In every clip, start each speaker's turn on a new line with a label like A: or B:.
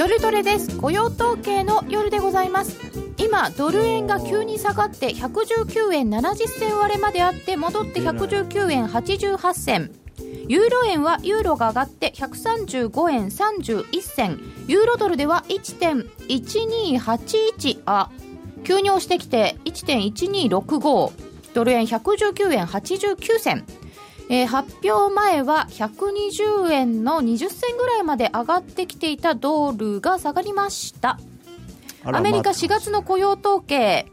A: 夜トレです。雇用統計の夜でございます。今ドル円が急に下がって119円70銭割れまであって戻って119円88銭。ユーロ円はユーロが上がって135円31銭。ユーロドルでは1.1281あ。急に押してきて1.1265ドル円119円89銭。えー、発表前は120円の20銭ぐらいまで上がってきていたドルが下がりました。アメリカ4月の雇用統計、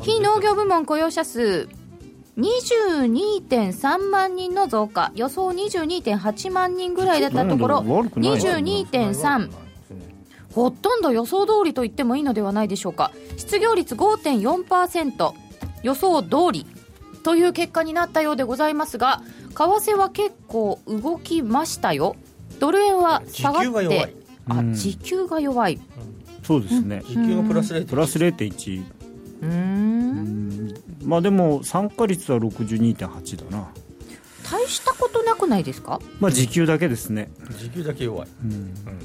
A: 非農業部門雇用者数22.3万人の増加。予想22.8万人ぐらいだったところ22.3ほとんど予想通りと言ってもいいのではないでしょうか。失業率5.4%予想通りという結果になったようでございますが為替は結構動きましたよ。ドル円は下がってあ時給が弱い、
B: そうですね。
C: 時給がプラス0.1
B: プラス0.1
A: うん。
B: まあでも参加率は62.8だな。
A: 大したことなくないですか？
B: まあ時給だけですね。
C: 時給だけ弱い。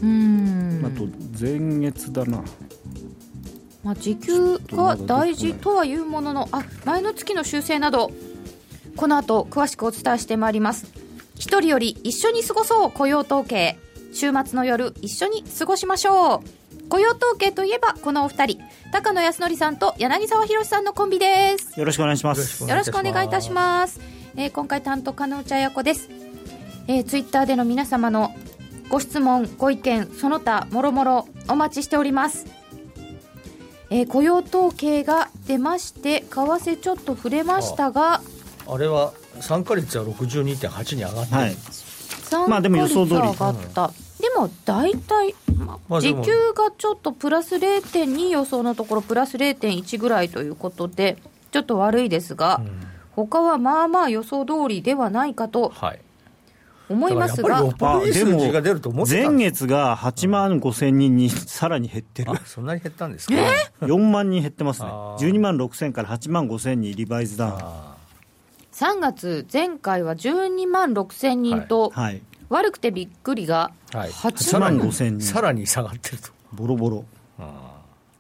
A: うん。
B: あと前月だな
A: まあ、時給が大事とはいうもののあ前の月の修正などこの後詳しくお伝えしてまいります。一人より一緒に過ごそう雇用統計。週末の夜一緒に過ごしましょう。雇用統計といえばこのお二人。高野康則さんと柳沢博さんのコンビです。
B: よろしくお願いします。
A: よろしくお願いいたします、えー今回担当加納茶屋子です、えー、ツイッターでの皆様のご質問ご意見その他もろもろお待ちしておりますえー雇用統計が出まして為替ちょっと触れましたが
C: あれは参加率は62.8に上がってる、
B: はい。
A: 参
B: まあでも予想通り。
A: 加率は上がった、でも大体、まあ時給がちょっとプラス0.2予想のところプラス0.1ぐらいということでちょっと悪いですが、他はまあまあ予想通りではないかと
C: はい
A: 思いますが。
C: だからやっぱりよっぽどいい数字が出ると思ってた
B: 前月が8万5千人にさらに減ってる。
C: あそんなに減ったんですか、
B: 4万人減ってますね。
C: あー。
B: 12万6千から8万5千にリバイズダウン。
C: あ
A: 3月前回は12万6千人と、
B: はい。
A: 悪くてびっくりが
C: ーはい。
A: 8
B: 8万
A: 万
B: 5千人。
C: さらに下がってると。
B: ボロボロ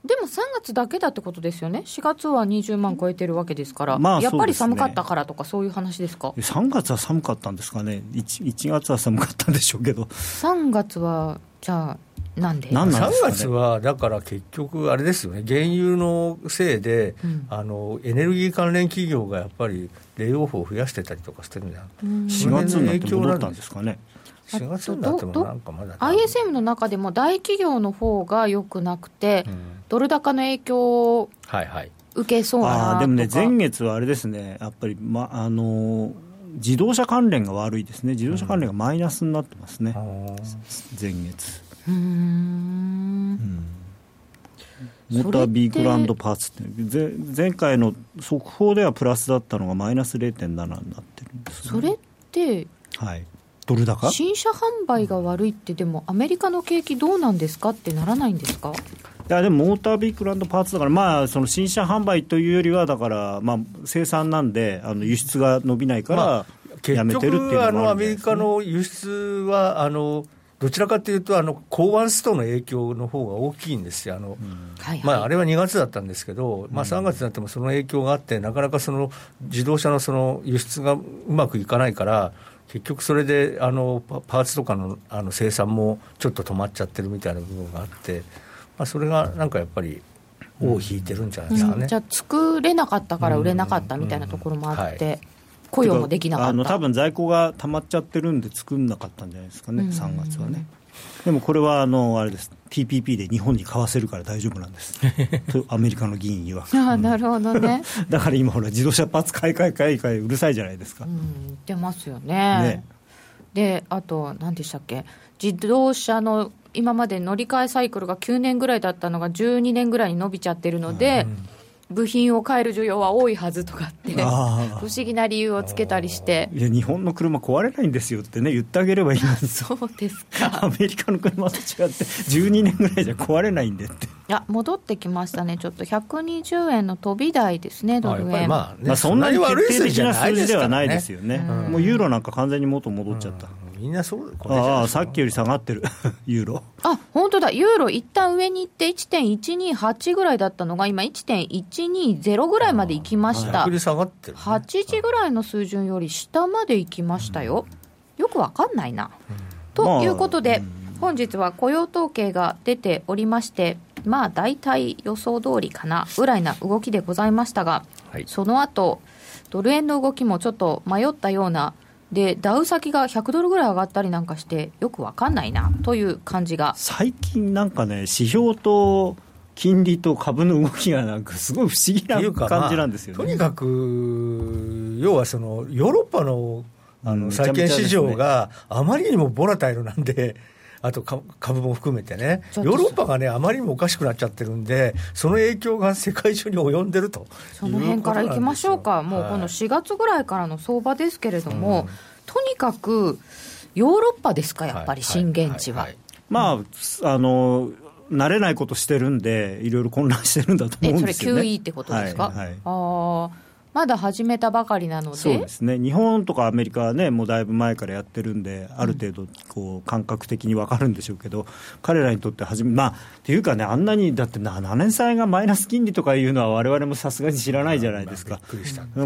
A: でも3月だけだってことですよね、4月は20万超えてるわけですから、
B: まあ
A: やっぱり寒かったからとか、そういう話ですか、
B: 3月は寒かったんですかね。1, 1月は寒かったんでしょうけど。
A: 3月はじゃあ、なんで
C: ？3
B: なんなんでね？
C: 月はだから結局、あれですよね、原油のせいで、
A: うん。
C: あのエネルギー関連企業がやっぱりレイオフを増やしてたりとかしてるんじゃん、
B: 4月になって戻ったんですかね
C: 4月になっても
A: ど
C: なんかまだ
A: ISM の中でも大企業の方が良くなくて、
C: うん。
A: ドル高の影響を
C: はいはい、
A: 受けそうだな
B: あーでもね、前月はあれですね、やっぱり、まあのー自動車関連が悪いですね、自動車関連がマイナスになってますね、前月。
A: うーん。
B: モータービークランドパーツって、ぜ前回の速報ではプラスだったのがマイナス0.7になってるんですよね、
A: それって、
B: はい、ドル高？
A: 新車販売が悪いって、でもアメリカの景気どうなんですかってならないんですか？
B: いやでもモータービークランドパーツだから、まあ、その新車販売というよりは、だから、まあ、生産なんで、あの輸出が伸びないか
C: ま
B: ら、
C: 結
B: やめてるっていうのも
C: のアメリカの輸出はあの、どちらかというと、あの港湾ストの影響の方が大きいんですよ。あの
A: はい
C: まあ、あれは2月だったんですけど、まあ、3月になってもその影響があって、なかなかその自動車のその輸出がうまくいかないから、結局それであのパパーツとかのあの生産もちょっと止まっちゃってるみたいな部分があって、まあ、それがなんかやっぱり、尾を引いてるんじゃないですかね。
A: うん。じゃあ作れなかったから売れなかったみたいなところもあって、
C: うん。は
A: 雇用もできなかった。
B: あの多分在庫が溜まっちゃってるんで作んなかったんじゃないですかね、
A: うん。
B: 3月はね。でもこれはあのあれです。TPP で日本に買わせるから大丈夫なんです。とアメリカの議員曰く。
A: ああなるほどね、
B: だから今ほら自動車パーツ買い替え買い替えうるさいじゃないですか、
A: うん、出ますよね。
B: ね。
A: であと何でしたっけ。自動車の今まで乗り換えサイクルが9年ぐらいだったのが12年ぐらいに伸びちゃってるので、部品を変える需要は多いはずとかって不
B: あ
A: 思議な理由をつけたりして。
B: いや日本の車壊れないんですよってね言ってあげればいいのに。
A: そうですか。
B: アメリカの車と違って12年ぐらいじゃ壊れないんでって。
A: いや戻ってきましたね。ちょっと120円の飛び台ですねド
C: まあ、や
A: ル円、
C: まあ、ね
B: まあ、そんなに決定的な数字ではないです
C: よ
B: よね、もうユーロなんか完全に元戻っちゃった、
C: みんなそう
B: ああさっきより下がってる。ユーロ。
A: あ本当だ。ユーロ一旦上に行って1.128ぐらいだったのが今1.120ぐらいまで行きました。
C: 逆に下がってる、ね、8
A: 時ぐらいの水準より下まで行きましたよ、うん、よくわかんないな、うん、ということで、まあ、本日は雇用統計が出ておりましてまあ大体予想通りかなぐらいな動きでございましたが、はい、その後ドル円の動きもちょっと迷ったようなでダウ先が100ドルぐらい上がったりなんかしてよく分かんないなという感じが。
B: 最近なんかね指標と金利と株の動きがなんかすごい不思議な感じなんですよね、
C: まあ、とにかく要はそのヨーロッパのあの債券市場があまりにもボラタイルなんで、あと株も含めてね、ヨーロッパがね、あまりにもおかしくなっちゃってるんで、その影響が世界中に及んでると。
A: その辺からいきましょうか、もうこの4月ぐらいからの相場ですけれども、はい、とにかくヨーロッパですか、やっぱり震源地は。
B: まああの慣れないことしてるんで、いろいろ混乱してるんだと思うんですよね。それ
A: QE ってことですか、はいはい、あまだ始めたばかりなので。
B: そうですね、日本とかアメリカはね、もうだいぶ前からやってるんで、ある程度こう、感覚的に分かるんでしょうけど、彼らにとって初め、まあ、っていうかね、あんなに、だって7年債がマイナス金利とかいうのは、われわれもさすがに知らないじゃないですか、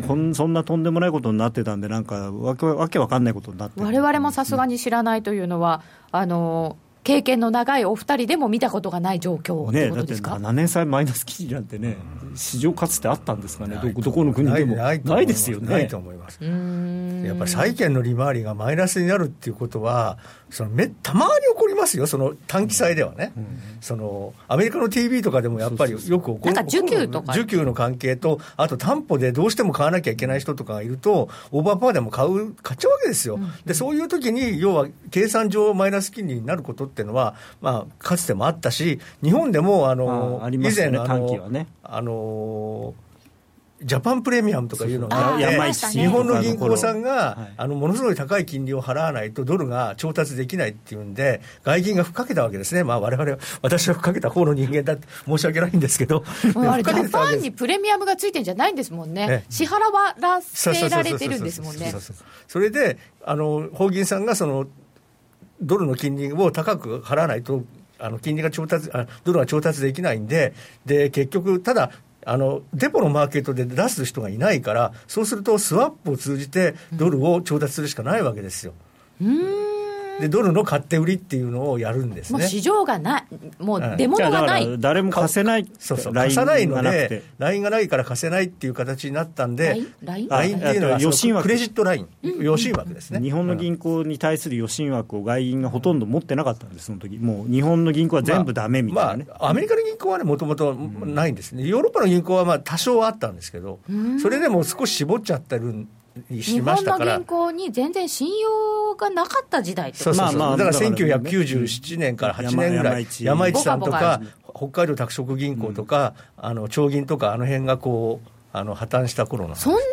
B: こんそんなとんでもないことになってたんで、なんかわけわけわかんないことになって
A: われわれもさすがに知らないというのは、あの経験の長いお二人でも見たことがない状況ね、だって7
B: 年債マイナス記事なんてね、市場かつてあったんですかね、どどこの国でも。ないですよね。
C: ないと思います。やっぱり債券の利回りがマイナスになるっていうことは、そのめたまに起こりますよ、その短期債ではね、うん、そのアメリカの TV とかでもやっぱりよく起こる、
A: 受給と
C: か。受給の関係と、あと担保でどうしても買わなきゃいけない人とかがいると、オーバーパワーでも買う買っちゃうわけですよ、うん、でそういう時に、要は計算上、マイナス金利になることっていうのは、まあ、かつてもあったし、日本でもあの、以前あの、ね、あのジャパンプレミアムとかいうのがあって日本の銀行さんが、あのものすごい高い金利を払わないとドルが調達できないっていうんで外銀がふっかけたわけですね、まあ、われ私はふっかけた方の人間だって申し訳ないんですけど。
A: あれジャパンにプレミアムがついてるんじゃないんですもんね。支払わせられてるんですもんね。
C: それであの法銀さんがそのドルの金利を高く払わないとあの金利が調達あドルが調達できないんでで結局ただあのデポのマーケットで出す人がいないから、そうするとスワップを通じてドルを調達するしかないわけですよ。うんでドルの買って売りっていうのをやるんですね。
A: もう市場がない、もう出物がない。
B: 誰も貸せない。
C: そうそう、貸さないので、ラインがないから貸せないっていう形になったんで、ラインラインっていうのはクレジットライン、余震枠ですね。
B: 日本の銀行に対する余震枠を外銀がほとんど持ってなかったんです、その時。もう日本の銀行は全部だめみたいなね、
C: まあ、まあ、アメリカの銀行はね、もともとないんですね、ヨーロッパの銀行はまあ多少あったんですけど、それでも少し絞っちゃってる
A: 日本の銀行に全然信用がなかった時代
C: そうそうそう、まあまあ、だから1997年から8年ぐらい、山市さんとか、北海道拓殖銀行とか、うん、あの長銀とか、あの辺がこう、あの破綻した頃
A: の。そんなよ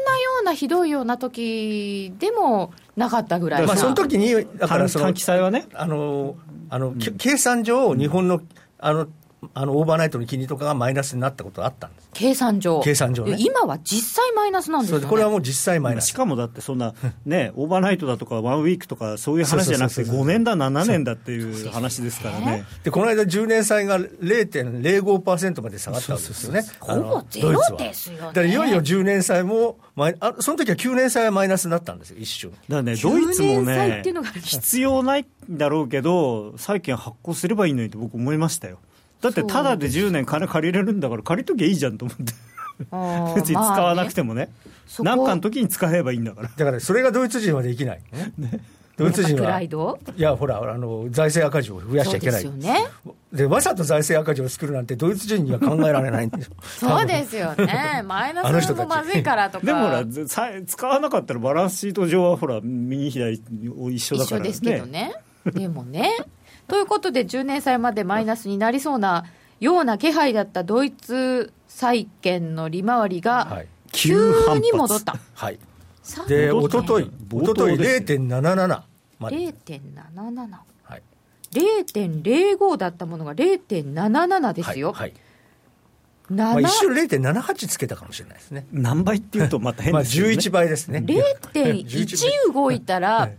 A: うなひどいような時でもなかったぐらい
C: まあその時に、だからその、
B: 短期債はね、
C: あのあの、うん、計算上、日本のあのあのオーバーナイトの金利とかがマイナスになったことあったんです。
A: 計算上、
C: 計算上、ね、
A: 今は実際マイナスなんですよ、ね、
C: これはもう実際マイナス。
B: しかもだって、そんな、ね、オーバーナイトだとか、 one week とか、そういう話じゃなくて、5年だ、7年だっていう話ですからね。
C: で、この間、10年債が0.05%まで下がったんですよ。ね、
A: ほぼゼロですよ、ね、だから
C: いよいよ10年債もマイあ、その時は9年債はマイナスになったんですよ、一瞬。だ
B: からね、ドイツもね、必要ないんだろうけど、債券発行すればいいのにと僕、思いましたよ。だってただで10年金借りれるんだから借りときゃいいじゃんと思って別に使わなくてもね何、かの時に使えばいいんだから
C: だからそれがドイツ人はできない、ね、ドイツ人は。いや、ほら、あの、財政赤字を増やしちゃいけない。
A: ですよね。
C: で、わざと財政赤字を作るなんて、ドイツ人には考えられないんですよ。
A: そうですよね。マイナスもまずいからとか。
B: でもほら、使わなかったらバランスシート上はほら、右左一緒だから、
A: ね。一緒ですけどね。でもね。ということで、10年債までマイナスになりそうなような気配だったドイツ債券の利回りが、急に戻った。
C: はい。で、おととい、おととい0.77。
A: 0.77。はい。0.05だったものが0.77ですよ。はい。
C: まあ、一瞬0.78つけたかもしれないですね。
B: 何倍っていうとまた変ですね。まあ
C: 11倍ですね。
A: 0.1動いたら、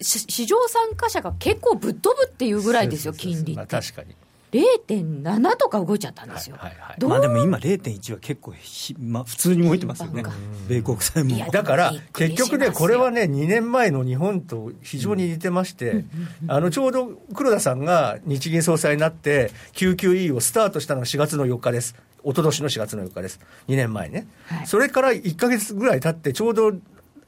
A: 市場参加者が結構ぶっ飛ぶっていうぐらいですよ、金利って。
C: 確かに
A: 0.7とか動いちゃったんですよ。はい
B: はいはい、まあでも今0.1は結構まあ、普通に動いてますよね、米国債も。
C: だから結局ね、これはね、2年前の日本と非常に似てまして、あのちょうど黒田さんが日銀総裁になって、QQE をスタートしたのが4月の4日です。一昨年の4月の4日です。2年前ね。はい、それから1か月ぐらい経って、ちょうど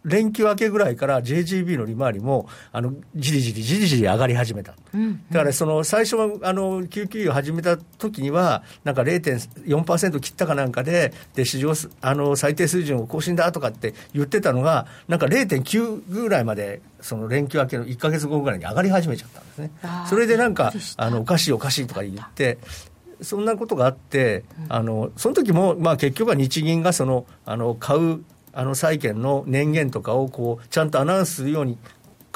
C: 連休明けぐらいから JGB の利回りもあのじりじりじりじり上がり始めた、うん、だからその最初はあの QQ を始めた時にはなんか0.4%切ったかなんかでで市場あの最低水準を更新だとかって言ってたのがなんか0.9ぐらいまでその連休明けの1か月後ぐらいに上がり始めちゃったんですね。それでなんかあのおかしいおかしいとか言ってそんなことがあって、あのその時もまも結局は日銀がそのあの買うあの債券の年限とかをこうちゃんとアナウンスするように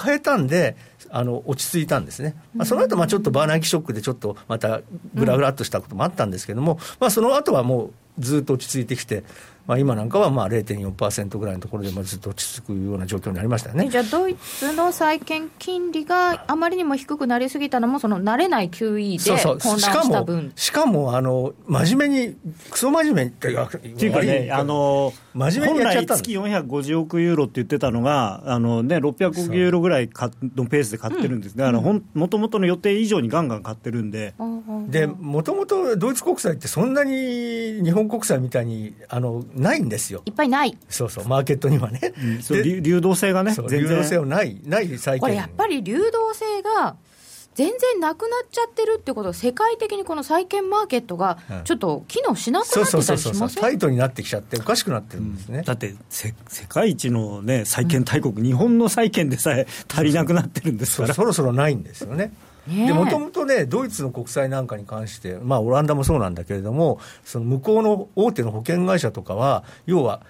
C: 変えたんで、あの落ち着いたんですね、まあ、その後まあちょっとバーナーキショックでちょっとまたぐらぐらっとしたこともあったんですけども、まあ、その後はもうずっと落ち着いてきて、まあ、今なんかはまあ0.4%ぐらいのところでずっと落ち着くような状況になりましたよね。
A: じゃあ、ドイツの債券金利があまりにも低くなりすぎたのも、その慣れない QE で混乱した分。
C: しかも、あの真面目に、クソ真面目って
B: っていうかね、あの真面目にやっちゃった月450億ユーロって言ってたのが、あのね、600億ユーロぐらいのペースで買ってるんです、だからもともとの予定以上にガンガン買ってるんで。
C: でもともとドイツ国債ってそんなに日本国債みたいにあのないんですよ。
A: いっぱいない。
C: そうそう、マーケットにはね。
B: うん、そう流動性がね、
C: 流動性はない、ない
A: 最近。これやっぱり流動性が全然なくなっちゃってるってことは、世界的にこの債券マーケットがちょっと機能しなくなってたりしません？
C: タイトになってきちゃって、おかしくなってるんですね、うん、
B: だって世界一の、ね、債券大国、うん、日本の債券でさえ足りなくなってるんですから
C: そろそろないんですよね。もともとね、ドイツの国債なんかに関して、まあ、オランダもそうなんだけれども、その向こうの大手の保険会社とかは、要は、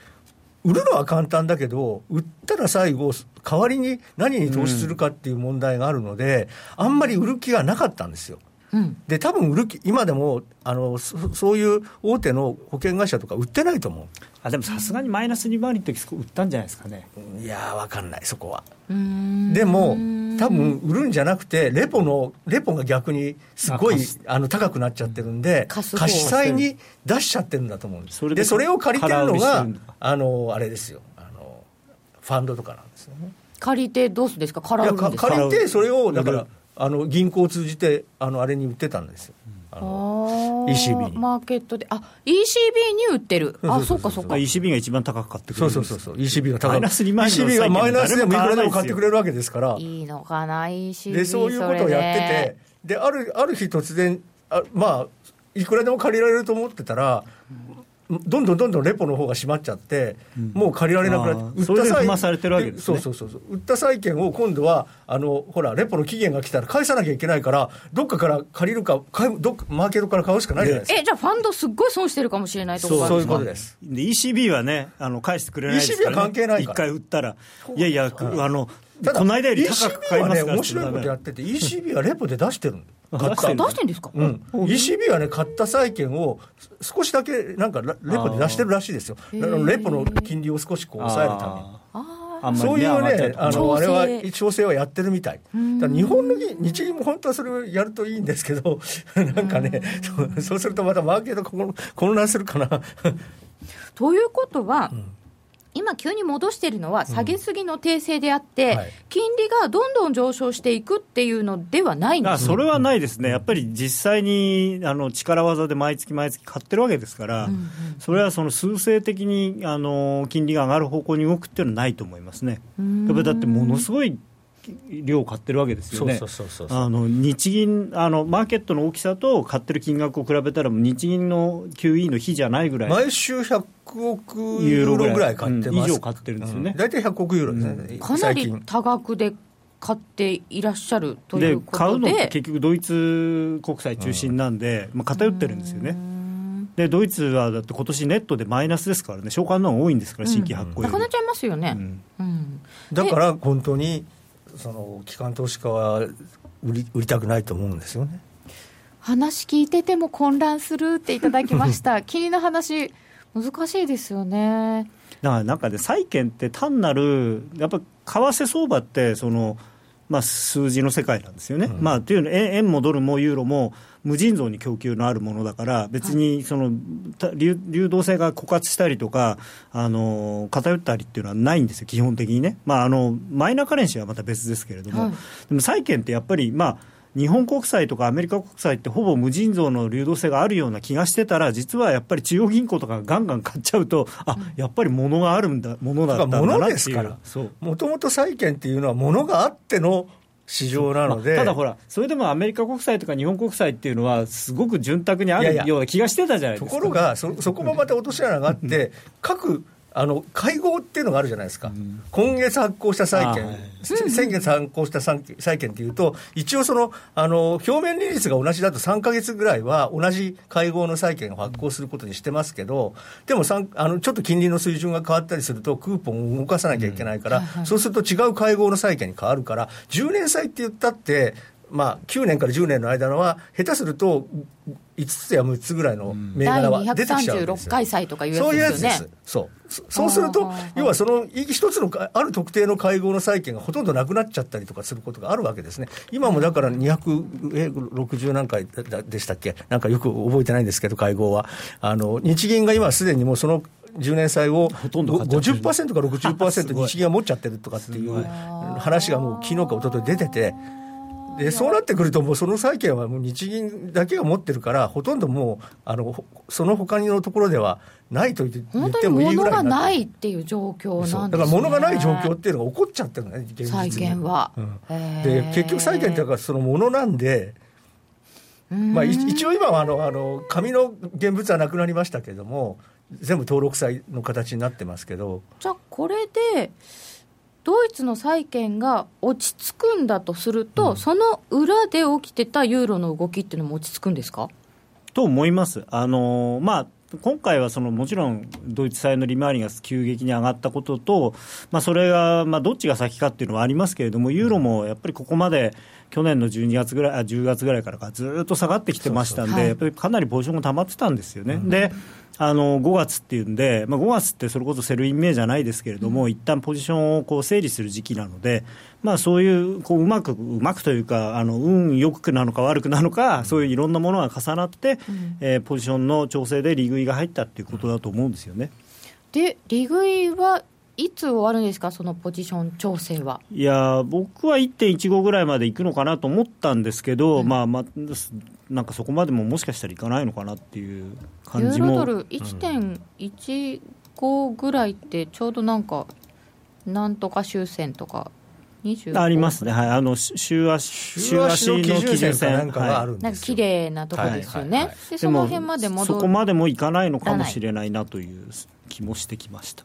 C: 売るのは簡単だけど、売ったら最後、代わりに何に投資するかっていう問題があるので、うん、あんまり売る気がなかったんですよ。うん、で多分売る気、今でもあのそそういう大手の保険会社とか売ってないと思う。
B: あでもさすがにマイナス2回りの時売ったんじゃないですかね。
C: いや分かんない、そこは。でも、多分売るんじゃなくて、レポの、レポが逆にすごいあの高くなっちゃってるんで、貸し債に出しちゃってるんだと思うんです。で、それを借りてるのが、あの、あれですよ、あの、ファンドとかなんですよね。
A: 借りてどうするんですか？借
C: りて、それを、だから、あの銀行を通じて、あの、あれに売ってたんですよ。あの ECB に。
A: マーケットで。あ ECB に売ってる。あそうかそうか。
B: ECB が一番高く買ってくれる
C: そうそうそう ECB が高く
B: マイナス2万
C: ECB がマイナスでもいくらでも買ってくれるわけですから。
A: いいのかな ECB
C: でそういうことをやっててであるある日突然あまあいくらでも借りられると思ってたら、どんどんどんどんレポの方が閉まっちゃって、うん、もう借りられなくなって、
B: 売った債されてるわけです、
C: ね、そうそうそう。売った債券を今度はあのほらレポの期限が来たら返さなきゃいけないからどっかから借りるか買どっかマーケットから買うしかないじゃないですか。
A: えじゃあファンドすっごい損してるかもしれないとこ
C: そういうことです。
B: で ECB はねあの返してくれないですから、ね、
C: ECB は関係ない
B: から。一回売ったら。いやいやあのこの間より高く買います
C: から、ね、面白いことやってて ECB はレポで出してるん
A: 出してんですか、
C: うん、ECB はね、買った債券を少しだけなんかレポで出してるらしいですよ、レポの金利を少しこう抑えるために。そういうね、あのあれは調整はやってるみたい、だ日本の日銀も本当はそれをやるといいんですけど、なんかね、そうするとまたマーケット混乱するかな。
A: ということは、うん今、急に戻しているのは、下げすぎの訂正であって、うんはい、金利がどんどん上昇していくっていうのではないんです。
B: それはないですね、やっぱり実際にあの力技で毎月毎月買ってるわけですから、うんうん、それはその数勢的にあの金利が上がる方向に動くっていうのはないと思いますね。やっぱりだってものすごい量買ってるわけですよね、あの日銀あの、マーケットの大きさと買ってる金額を比べたら、日銀の QE の比じゃないぐらい、
C: 毎週100億ユーロぐらい買ってます、
B: 以上買ってるんですよね、
C: 大体100億ユーロですね、
A: かなり多額で買っていらっしゃるということで。買うのって
B: 結局、ドイツ国債中心なんで、まあ、偏ってるんですよね。でドイツはだって今年ネットでマイナスですからね、償還の方が多いんですから、新規発行、
A: なくなっちゃいますよね、
C: だから本当にその機関投資家は売り売りたくないと思うんですよね。
A: 話聞いてても混乱するっていただきました、金利の話、難しいですよね。
B: だからなんかね、債券って単なる、やっぱ為替相場ってその、まあ、数字の世界なんですよね。うん、まあ、というの円円もドルもユーロも無尽蔵に供給のあるものだから、別にその流流動性が枯渇したりとか、あの偏ったりっていうのはないんですよ、基本的にね、まあ、あのマイナーカレンシーはまた別ですけれども、はい、でも債券ってやっぱり、まあ、日本国債とかアメリカ国債ってほぼ無尽蔵の流動性があるような気がしてたら、実はやっぱり中央銀行とかがガンガン買っちゃうと、あやっぱり物があるんだ、物だったんだなっていう。
C: もともと債券っていうのは、物があっての市場なので、
B: まあ、ただほら、それでもアメリカ国債とか日本国債っていうのは、すごく潤沢にあるような気がしてたじゃないですか。
C: ところがそ、そこもまた落とし穴があって、各あの会合っていうのがあるじゃないですか、うん、今月発行した債券、はい、先月発行した債券っていうと、一応その、あの表面利率が同じだと3か月ぐらいは同じ会合の債券を発行することにしてますけど、でもあのちょっと金利の水準が変わったりすると、クーポンを動かさなきゃいけないから、うん、そうすると違う会合の債券に変わるから、10年債って言ったって、まあ、9年から10年の間のは、下手すると5つや6つぐらいの銘柄は出てきちゃうんですよ。
A: 回債とかいうやつ
C: ですよね。そういうやつです。そう。そうすると、要はその一つのある特定の会合の債券がほとんどなくなっちゃったりとかすることがあるわけですね。今もだから260何回でしたっけ？なんかよく覚えてないんですけど、会合は。あの、日銀が今すでにもうその10年債を50%か60% 日銀が持っちゃってるとかっていう話がもう昨日か一昨日出てて、でそうなってくると、もうその債券はもう日銀だけが持ってるから、ほとんどもう、あのその他のところではないと言ってもいいぐらい
A: 物がないっていう状況なんです、ね、
C: だから物がない状況っていうのが起こっちゃってるのね、現実
A: 債券は。
C: うん、で結局、債券っていうか、そのものなんで、まあ、一応今はあのあの紙の現物はなくなりましたけれども、全部登録債の形になってますけど。
A: じゃあこれでドイツの債券が落ち着くんだとすると、うん、その裏で起きてたユーロの動きっていうのも落ち着くんですか？
B: と思います。あのまあ今回はそのもちろんドイツ債の利回りが急激に上がったことと、まあ、それがまあどっちが先かっていうのはありますけれども、ユーロもやっぱりここまで去年の12月ぐらい、あ10月ぐらいからかずっと下がってきてましたんで、やっぱりかなりポジションが溜まってたんですよね。うん、であの5月っていうんで、まあ、5月ってそれこそ Sell in May じゃないですけれども、うん、一旦ポジションをこう整理する時期なので、まあ、そういうこううまく、うまくというか、あの運よくなのか悪くなのか、うん、そういういろんなものが重なって、うん、えー、ポジションの調整で利食いが入ったっていうことだと思うんですよね。
A: で利食いはいつ終わるんですか、そのポジション調整は？
B: いや、僕は1.15ぐらいまでいくのかなと思ったんですけど、うん、まあまあ、なんかそこまでももしかしたらいかないのかなっていう感じも。ユーロドル
A: 1.15ぐらいって、ちょうどなんか、なんとか終戦とか。
B: ありますね、はい、あの週足週足の基準線
C: なんかがあるんですよ、
A: なんか綺麗なとこですよね、はいはいはい、でその辺まで戻
B: そこまでもいかないのかもしれないなという気もしてきました。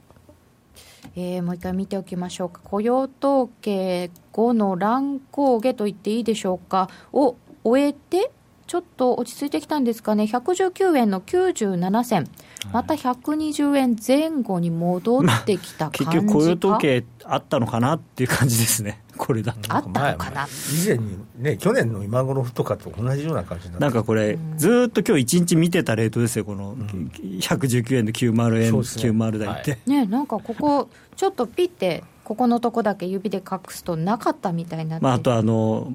A: えー、もう一回見ておきましょうか。雇用統計後の乱高下と言っていいでしょうか。を終えてちょっと落ち着いてきたんですかね。119円の97銭。また120円前後に戻ってきた感じか、まあ、
B: 結局雇用統計あったのかなっていう感じですねこれだと。
A: あったのかな。
C: 以前にね去年の今頃とかと同じような感じ
B: なんかこれ、ずっと今日一日見てたレートですよこの119円で90円、ね、90台って、
A: ねなんかここちょっとピッてここのとこだけ指で隠すとなかったみたいな、
B: まあ、あとあの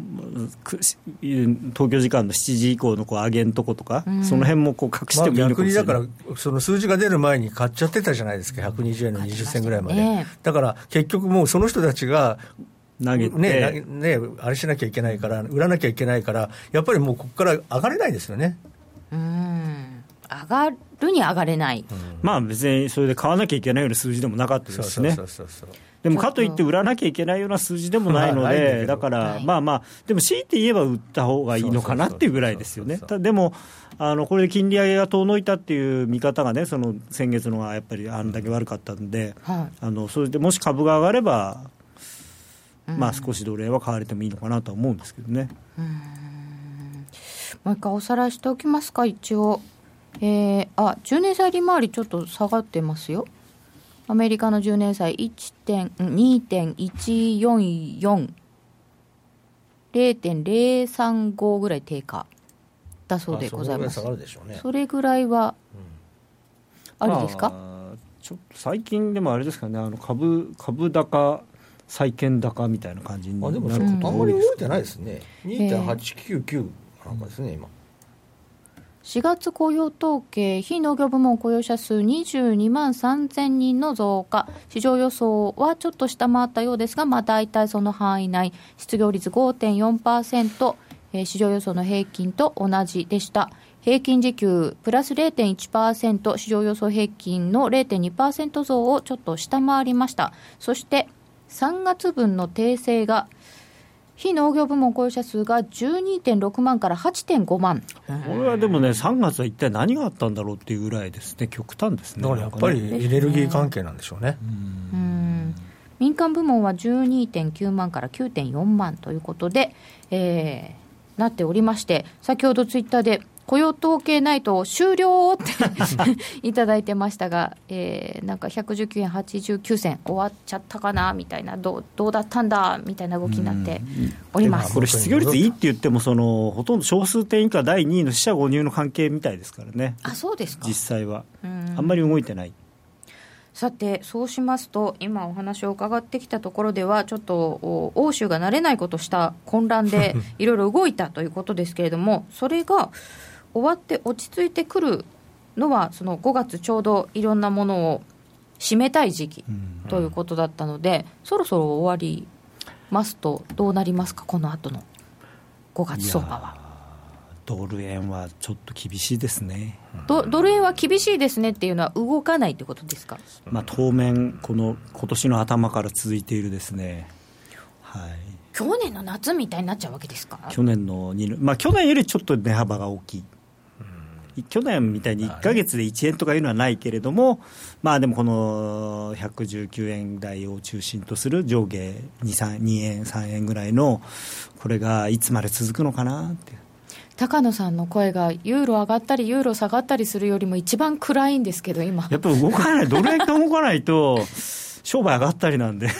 B: 東京時間の7時以降のこう上げんとことか、うん、その辺もこう隠してもいいのかもしれない、まあ、逆
C: にだからその数字が出る前に買っちゃってたじゃないですか。120円の20銭ぐらいまで、ね、だから結局もうその人たちが
B: 投げて、
C: ねね、あれしなきゃいけないから、売らなきゃいけないから、やっぱりもうここから上がれないですよね。
A: うん。上がるに上がれない、うん、
B: まあ別にそれで買わなきゃいけないような数字でもなかったですしね。でもかといって売らなきゃいけないような数字でもないので、だから、まあまあ、でも強いて言えば売った方がいいのかなっていうぐらいですよね。でもあのこれで金利上げが遠のいたっていう見方がね、その先月のがやっぱりあんだけ悪かったんで、はい、あのそれでもし株が上がれば、まあ、少し奴隷は買われてもいいのかなと思うんですけどね。
A: もう一回おさらいしておきますか、一応。えー、あ10年債利回りちょっと下がってますよ。アメリカの10年債2.144、0.035ぐらい低下だそうでございます。それぐらいは、ありですか、
B: ちょっと最近でもあれですかね、あの株株高債券高みたいな感じになる
C: あでもそれあんまり動いてないですね、2.899なんかですね、今。
A: 4月雇用統計、非農業部門雇用者数22万3000人の増加、市場予想はちょっと下回ったようですが、まあ、大体その範囲内、失業率5.4%、えー市場予想の平均と同じでした。平均時給プラス0.1%、市場予想平均の0.2%増をちょっと下回りました。そして3月分の訂正が非農業部門雇用者数が12.6万から8.5万。
B: これはでもね、3月は一体何があったんだろうっていうぐらいですね、極端ですね。
C: だからやっぱりエネルギー関係なんでしょうね。
A: うん民間部門は12.9万から9.4万ということで、えーなっておりまして、先ほどツイッターで、雇用統計ないと終了って いただいてましたが、えーなんか119円89銭終わっちゃったかなみたいなどうどうだったんだみたいな動きになっております。
B: これ、失業率いいって言ってもその、ほとんど小数点以下第2位の死者誤入の関係みたいですからね、
A: あそうですか。
B: 実際は。
A: うん。
B: あんまり動いてない。
A: さてそうしますと今お話を伺ってきたところではちょっとお欧州が慣れないことした混乱で いろいろ動いたということですけれどもそれが終わって落ち着いてくるのはその5月ちょうどいろんなものを締めたい時期ということだったので、そろそろ終わりますとどうなりますかこの後の5月相場は？
B: ドル円はちょっと厳しいですね。
A: ドドル円は厳しいですねっていうのは動かないってことですか？
B: まあ、当面、この今年の頭から続いているですね、はい、
A: 去年の夏みたいになっちゃうわけですか？
B: 去年の2、まあ、去年よりちょっと値幅が大きい。去年みたいに1か月で1円とかいうのはないけれども、まあでもこの119円台を中心とする上下 2, 3 2円、3円ぐらいの、これがいつまで続くのかなって。
A: 高野さんの声がユーロ上がったりユーロ下がったりするよりも一番暗いんですけど今
B: やっぱり動かない、ドル円が動かないと、商売上がったりなんで。
A: う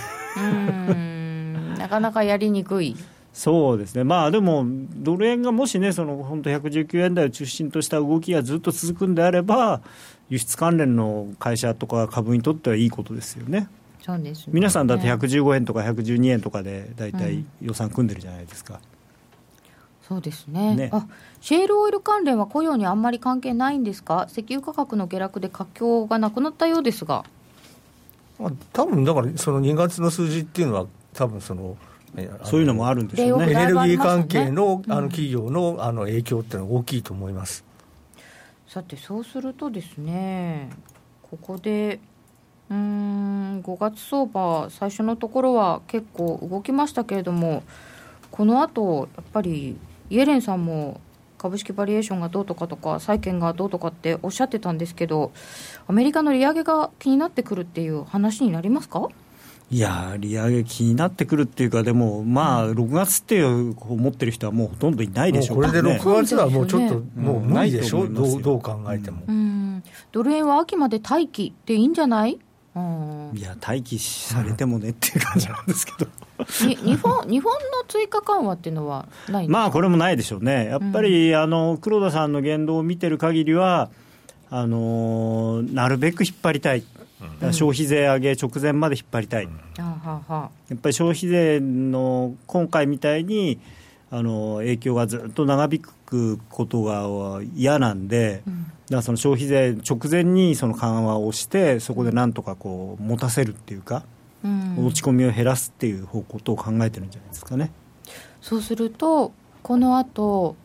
A: ーんなかなかやりにくい
B: そうですね、まあでも、ドル円がもしね、その本当、119円台を中心とした動きがずっと続くんであれば、輸出関連の会社とか株にとってはいいことですよね。
A: そうですね。
B: 皆さんだって115円とか112円とかで大体予算組んでるじゃないですか。
A: そうですね。
B: ね。
A: あシェールオイル関連は雇用にあんまり関係ないんですか？石油価格の下落で活況がなくなったようですが。
C: まあ多分だからその2月の数字っていうのは多分その
B: そういうのもあるんでしょうね。
C: エネルギー関係の
A: うん
C: あの企業のあの影響っていうのは大きいと思います。
A: さてそうするとですねここでうーん5月相場最初のところは結構動きましたけれどもこの後やっぱりイエレンさんも株式バリエーションがどうとかとか債券がどうとかっておっしゃってたんですけどアメリカの利上げが気になってくるっていう話になりますか？
B: いやー、利上げ気になってくるっていうか、でも、まあ、6月っていう思ってる人はもうほとんどいないでしょう
C: もうこれで
B: からね。
C: 6月はもうちょっともう無理でしょ、
B: うん
C: どうどう考えても。
A: うん。ドル円は秋まで待機でいいんじゃない？うん。
B: いや、待機されてもねっていう感じなんですけど。
A: に日本日本の追加緩和っていうのはないんですか？
B: まあこれもないでしょうね、やっぱり、あの黒田さんの言動を見てる限りは、あのなるべく引っ張りたい、消費税上げ直前まで引っ張りたい、
A: あはは
B: やっぱり消費税の今回みたいに、あの影響がずっと長引くことが嫌なんで、
A: うん。
B: だからその消費税直前にその緩和をして、そこでなんとかこう持たせるっていうか、
A: うん。
B: 落ち込みを減らすっていう方向を考えてるんじゃないですかね。
A: そうするとこの後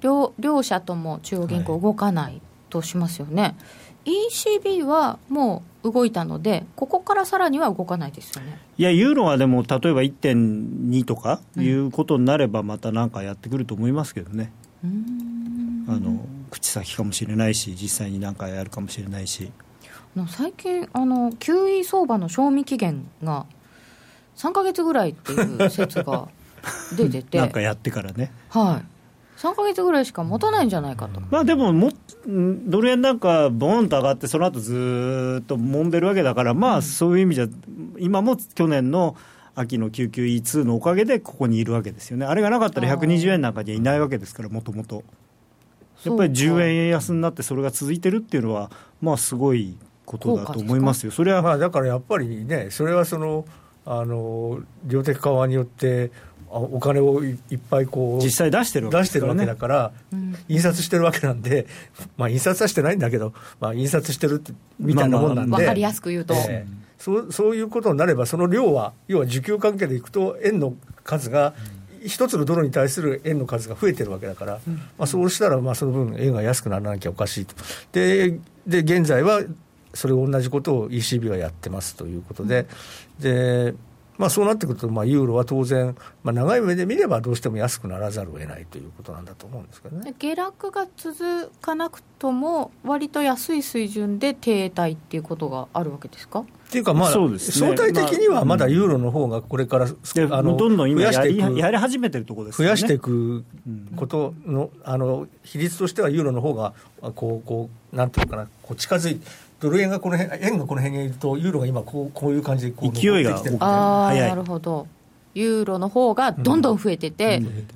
A: 両両者とも中央銀行動かないとしますよね、ECB はもう動いたのでここからさらには動かないですよね。
B: いや、ユーロはでも、例えば1.2とかいうことになれば、またなんかやってくると思いますけどね、
A: うーん。
B: あの口先かもしれないし、実際になんかやるかもしれないし、
A: 最近あの QE 相場の賞味期限が3か月ぐらいっていう説が出てて。
B: なんかやってからね、
A: はい、3か月ぐらいしか持たないんじゃないかと、
B: まあでもも、んドル円なんか、ボーンと上がって、その後ずーっと揉んでるわけだから、まあそういう意味じゃ、今も去年の秋の QQE2 のおかげで、ここにいるわけですよね、あれがなかったら120円なんかにはいないわけですから、もともと。やっぱり10円円安になって、それが続いてるっていうのは、まあすごいことだと思いますよ。それは
C: まあ、だからやっぱりね、それはそのあの量的緩和によってお金をいっぱいこ
B: う実際出してる
C: わけ、ね、出してるわけだから、うん、印刷してるわけなんで、まあ、印刷はしてないんだけど、まあ、印刷してるみたいなもんなんで、まあ、
A: 分かりやすく言うと、え
C: ー、そうそういうことになれば、その量は、要は需給関係でいくと、円の数が、一つのドルに対する円の数が増えてるわけだから、うん、まあ、そうしたら、まあ、その分、円が安くならなきゃおかしいと。でで現在はそれ同じことを ECB はやってますということで、でまあ、そうなってくると、まあ、ユーロは当然、まあ、長い目で見ればどうしても安くならざるを得ないということなんだと思うんですけどね。
A: 下落が続かなくとも、割と安い水準で停滞っていうことがあるわけですか？
C: っていうか、まあ、ね、相対的にはまだユーロの方がこれから、
B: まあ、あのどんどん今やりやり始めてるところです、
C: ね、増やしていくことのあの比率としてはユーロの方がこうこうなんていうかなこう近づいてドル円がこの辺円がこの辺にいるとユーロが今こうこういう感じでこ
B: う勢いが
A: あなるほど。ユーロの方がどんどん増えてて、うん、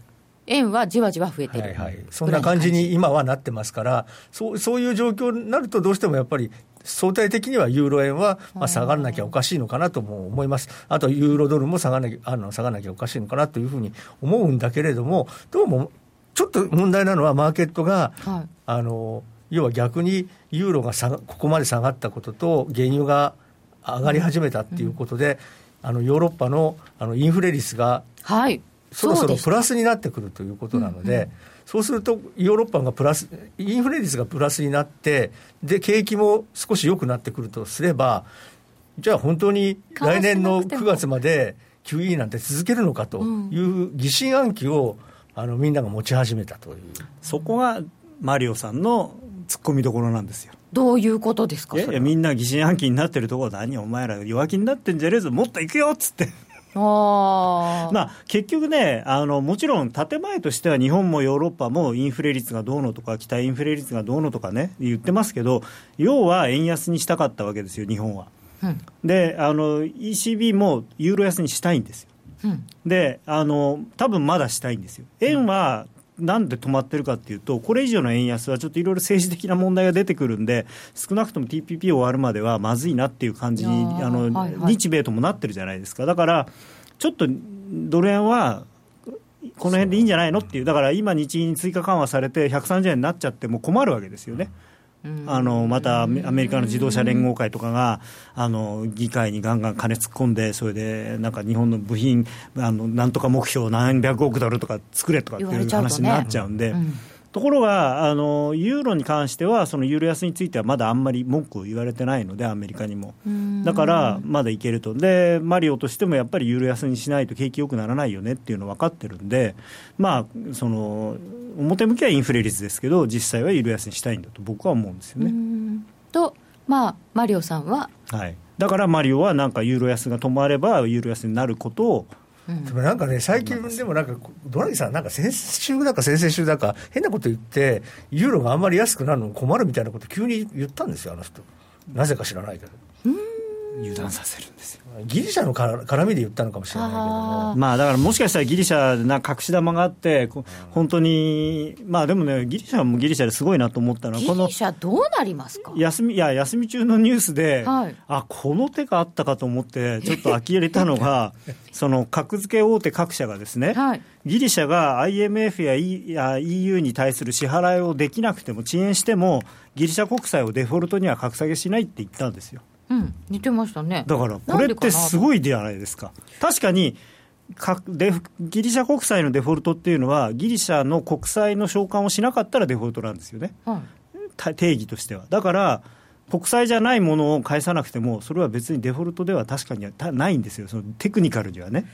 A: 円はじわじわ増えてる、はいはい、
C: そんな感じに今はなってますからそうそういう状況になるとどうしてもやっぱり相対的にはユーロ円はまあ下がらなきゃおかしいのかなとも思います、あとユーロドルも下がらなきゃあの下がらなきゃおかしいのかなというふうに思うんだけれども、どうもちょっと問題なのは、マーケットが、はい、あの要は逆にユーロが下がここまで下がったことと、原油が上がり始めたっていうことで、うん、あのヨーロッパのあのインフレ率が、
A: はい、
C: そろそろプラスになってくるということなので、そうするとヨーロッパがプラス、インフレ率がプラスになって、で景気も少し良くなってくるとすれば、じゃあ本当に来年の9月まで QE なんて続けるのかという疑心暗鬼をあのみんなが持ち始めたという。
B: そこがマリオさんの突っ込みどころなんですよ。
A: どういうことですか
B: いやみんな疑心暗鬼になってるところ何お前ら弱気になってんじゃねえぞもっと行くよっつって
A: あ
B: まあ、結局ねあの、もちろん建前としては日本もヨーロッパもインフレ率がどうのとか、期待インフレ率がどうのとかね、言ってますけど、要は円安にしたかったわけですよ、日本は。うん、であの、ECB もユーロ安にしたいんですよ。うん、であの多分まだしたいんですよ。円はなんで止まってるかっていうと、これ以上の円安はちょっといろいろ政治的な問題が出てくるんで、少なくとも TPP 終わるまではまずいなっていう感じに、あの、はいはい、日米ともなってるじゃないですか。だから、ちょっとドル円は、この辺でいいんじゃないのっていう、だから今、日銀に追加緩和されて、130円になっちゃっても困るわけですよね。あのまたアメリカの自動車連合会とかがあの議会にガンガン金突っ込んで、それでなんか日本の部品、あのなんとか目標何百億ドルとか作れとかっていう話になっちゃうんで。ところがあの、ユーロに関しては、そのユーロ安についてはまだあんまり文句を言われてないので、アメリカにも。だから、まだいけると、で、マリオとしてもやっぱりユーロ安にしないと景気よくならないよねっていうの分かってるんで、まあ、その表向きはインフレ率ですけど、実際はユーロ安にしたいんだと、僕は思うんですよね。
A: と、まあ、マリオさんは？
B: はい、だからマリオはなんかユーロ安が止まれば、ユーロ安になることを
C: でもなんかね、最近でもなんか、ドラギさん、なんか先週だか先々週だか、変なこと言って、ユーロがあんまり安くなるの困るみたいなこと、急に言ったんですよ、あの人。なぜか知らないけど。
B: 油断させるんですよ。
C: ギリシャの絡みで言ったのかもしれないけども、
B: まあ、だからもしかしたらギリシャな隠し玉があって、本当に、まあでもね、ギリシャもギリシャですごいなと思ったのは、
A: このギリシャ、どうなりますか？
B: 休みいや休み中のニュースで、はい、あこの手があったかと思って、ちょっと呆れたのが、その格付け大手各社がですね、はい、ギリシャが IMF や EU に対する支払いをできなくても、遅延しても、ギリシャ国債をデフォルトには格下げしないって言ったんですよ。
A: うん、似てましたね。
B: だからこれってすごいじゃないですか。確かにかデギリシャ国債のデフォルトっていうのはギリシャの国債の償還をしなかったらデフォルトなんですよね、はい、定義としては。だから国債じゃないものを返さなくてもそれは別にデフォルトでは確かにないんですよ。そのテクニカルにはね。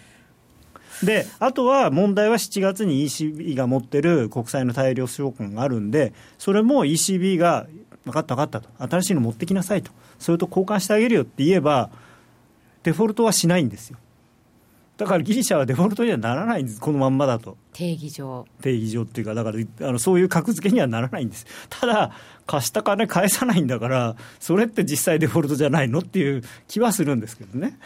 B: であとは問題は7月に ECB が持ってる国債の大量償還があるんでそれも ECB が分かった分かったと新しいの持ってきなさいとそれと交換してあげるよって言えば、デフォルトはしないんですよ。だからギリシャはデフォルトにはならないんです、このまんまだと。
A: 定義上。
B: 定義上っていうか、だからあのそういう格付けにはならないんです。ただ、貸した金返さないんだから、それって実際デフォルトじゃないのっていう気はするんですけどね。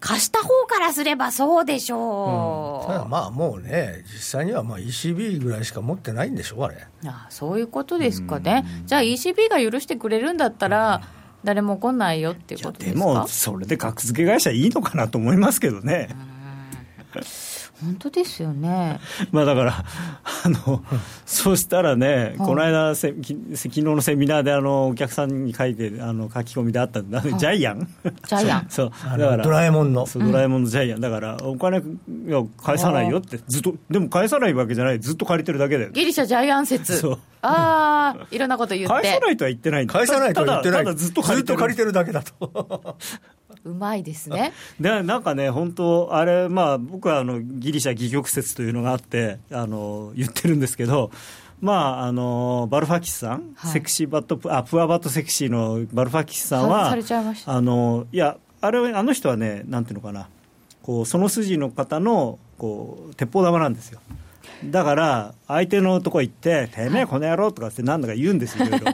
A: 貸した方からすればそうでしょ
C: う、うん、ただまあもうね、実際にはまあ ECB ぐらいしか持ってないんでしょう、あれ。
A: あそういうことですかね、じゃあ ECB が許してくれるんだったら、誰も来ないよっていうことですか？
B: でも、それで格付け会社いいのかなと思いますけどね。
A: 本当ですよね。
B: まあだから、あの、そうしたらね、この間せ、き昨日のセミナーであのお客さんに書いて、あの書き込みであったんだ、ジャイアン？
A: ジャイアン。
B: そう、
C: だからドラえもんの。
B: そう、ドラえもんのジャイアン。だから、お金、いや、返さないよって、ずっと、でも返さないわけじゃない、ずっと借りてるだけだよ。
A: ギリシャジャイアン説。
B: そう。
A: ああ、いろんなこと言って。
B: 返さないとは言ってない
C: 返さないとは言ってない。
B: ただずっと借
C: りてるだけだと。
A: うまいですね。
B: で、なんかね、本当、あれ、まあ、僕はあのギリシャ戯曲説というのがあってあの、言ってるんですけど、まあ、あのバルファキスさん、はい、セクシーバットあプアバットセクシーのバルファキスさんは、あのいや、あれあの人はね、なんていうのかな、こうその筋の方のこう鉄砲玉なんですよ。だから、相手のとこ行って、てめえ、この野郎とかってなんだか言うんですよ、いろいろ。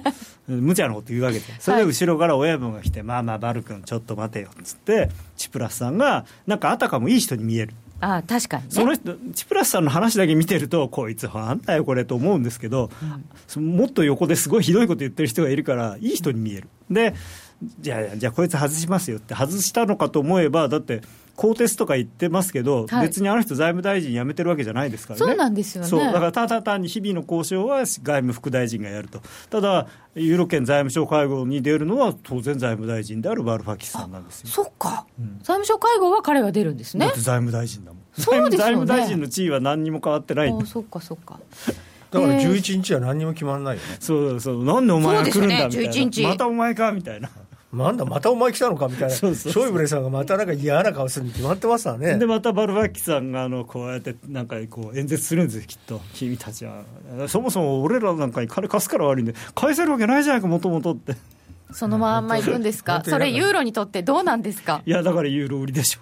B: 無茶なこと言うわけで、それで後ろから親分が来て、まあまあ、バル君、ちょっと待てよっつって、チプラスさんが、なんかあたかもいい人に見える。
A: あ確かに、ね、
B: その人チプラスさんの話だけ見てるとこいつなんだよこれと思うんですけど、うん、もっと横ですごいひどいこと言ってる人がいるからいい人に見える。でじゃあじゃあこいつ外しますよって外したのかと思えばだって更迭とか言ってますけど、はい、別にあの人、財務大臣辞めてるわけじゃないですからね、
A: そうなんですよね。
B: そう。だからただ単に日々の交渉は外務副大臣がやると、ただ、ユーロ圏財務省会合に出るのは、当然、財務大臣であるバルファキスさんなんですよ。
A: そっか、うん、財務省会合は彼が出るんですね。
B: だって財務大臣だもん、
A: そうです
B: よね、財務大臣の地位は何にも変わってない
A: あそっかそっか。
C: だから11日は何にも決まらないよね、
B: そうそう。なんでお前が来るんだみたいな、またお前かみたいな。
C: なんだ、またお前来たのかみたいな、ショイブレさんがまたなんか嫌な顔するに決まってますわね。
B: で、またバルバッキさんがあのこうやって、なんかこう演説するんですよ、きっと、君たちは。そもそも俺らなんかに金貸すから悪いんで、返せるわけないじゃないか、もともとって。
A: そのまんまいくんですか、それ、ユーロにとってどうなんですか？
B: いや、だからユーロ売りでしょ。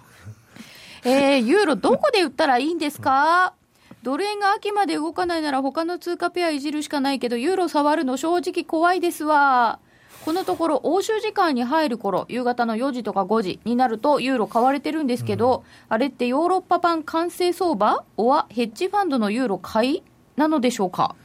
A: えー、ユーロ、どこで売ったらいいんですか、ドル円が秋まで動かないなら、他の通貨ペアいじるしかないけど、ユーロ触るの正直怖いですわ。このところ、欧州時間に入る頃夕方の4時とか5時になると、ユーロ買われてるんですけど、うん、あれってヨーロッパ版完成相場？おはヘッジファンドのユーロ買いなのでしょうか？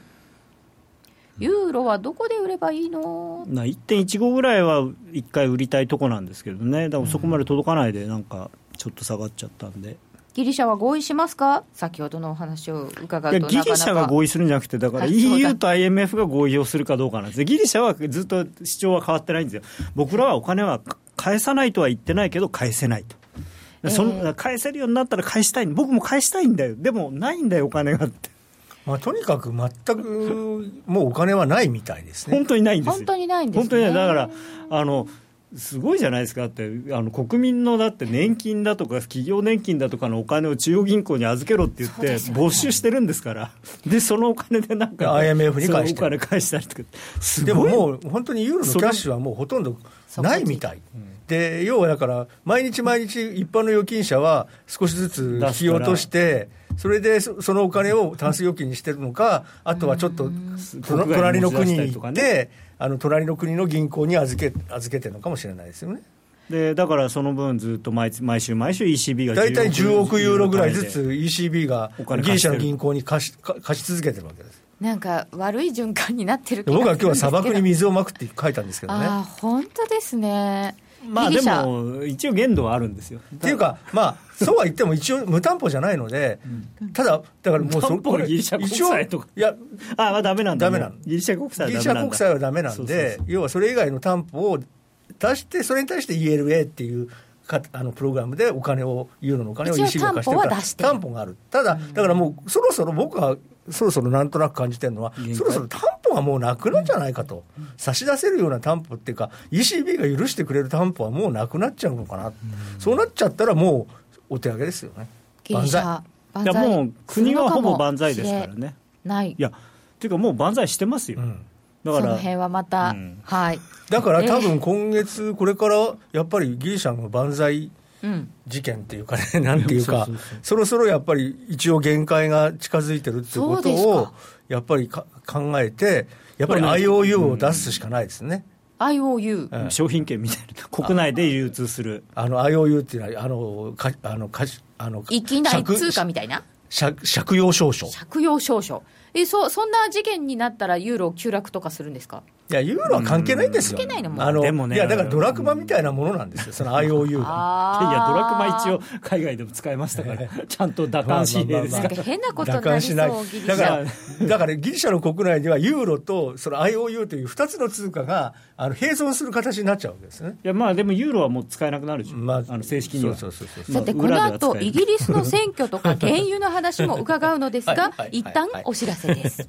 A: ユーロはどこで売ればいいの？
B: な1.15ぐらいは1回売りたいとこなんですけどね、だからそこまで届かないで、なんかちょっと下がっちゃったんで。
A: ギリシャは合意しますか、先ほどのお話を伺うと
B: ギリシャが合意するんじゃなくて、だから EU と IMF が合意をするかどうかなんです。ギリシャはずっと主張は変わってないんですよ、僕らはお金は返さないとは言ってないけど、返せないと。その返せるようになったら返したい、僕も返したいんだよ、でもないんだよ、お金がって。
C: まあ、とにかく全くもうお金はないみたいですね。
B: 本当にないんです
A: 本当にないんです、ね、
B: 本当にだからあのすごいじゃないですかってあの国民のだって年金だとか企業年金だとかのお金を中央銀行に預けろって言って没収してるんですから。でそのお金でなんか
C: IMF に返
B: してお金返したりとか。
C: でももう本当にユーロのキャッシュはもうほとんどないみたい。で要はだから毎日毎日一般の預金者は少しずつ引き落としてそれでそのお金をタンス預金にしてるのかあとはちょっと隣の国に行って、あの隣の国の銀行に預け預けてるのかもしれないですよね。
B: でだからその分、ずっと毎毎週毎週 ECB が
C: 大体10億ユーロぐらいずつ ECB がギリシャの銀行に貸し貸し続けてるわけです。
A: なんか悪い循環になってる
C: 僕は今日は砂漠に水をまくって書いたんですけどね。
A: あ本当ですね。
B: まあでも、一応限度はあるんですよ。
C: っていうか、まあ、そうは言っても一応無担保じゃないので、ただ、だからもう
B: そこギリシャ国債とか。いや、ああ、ダメなんだ。
C: ダメなの。
B: ギリシャ国債
C: ギリシャ国債はダメなんで、要はそれ以外の担保を出して、それに対して ELA っていうかあのプログラムでお金を、ユーロのお金を EC が貸してるから、担保がある。ただ、だからもう、そろそろ僕は、そろそろなんとなく感じてるのは、そろそろ担保がもうなくなんじゃないかと、差し出せるような担保っていうか、ECB が許してくれる担保はもうなくなっちゃうのかな、そうなっちゃったらもうお手上げですよね。
A: 万歳。
B: いやもう国はほぼ万歳ですからね。
A: ない。
B: いやっていうかもう万歳してますよ。うん。
A: だからその辺はまた、うん、はい。
C: だから多分今月これからやっぱりギリシャの万歳事件っていうかね、なんていうか、そろそろやっぱり一応限界が近づいてるっていうことを、やっぱり考えて、やっぱり IOU を出すしかないですね。
A: IOU、
B: うん、商品券みたいな、国内で流通する。
C: あの IOU っていうのは、あの、かあのかあの
A: 域内通貨みたいな？
C: 借借用証書。
A: 借用証書。えそそんな事件になったらユーロ急落とかするんですか？
C: いや、ユーロは関係ないんですよ。
A: 関係ないのも
C: あの
B: でもね
C: いや、だからドラクマみたいなものなんですよ、その IOU が。
A: あ
B: いや、ドラクマ一
A: 応
B: 応、海外でも使えましたから、ちゃんと打艦紙幣ですか
A: 変なことなり
C: 艦しない。
A: そう
C: だから
A: ャ、
C: だからギリシャの国内ではユーロとその IOU という2つの通貨があの併存する形になっちゃうわけですね。
B: いや、まあでもユーロはもう使えなくなるでしょ、
C: まあ
B: あの正式には。
C: そうそうそうそう。
A: さて、
B: まあ
A: この後イギリスの選挙とか原油の話も伺うのですが
C: はいはい、
A: 一旦お知らせです。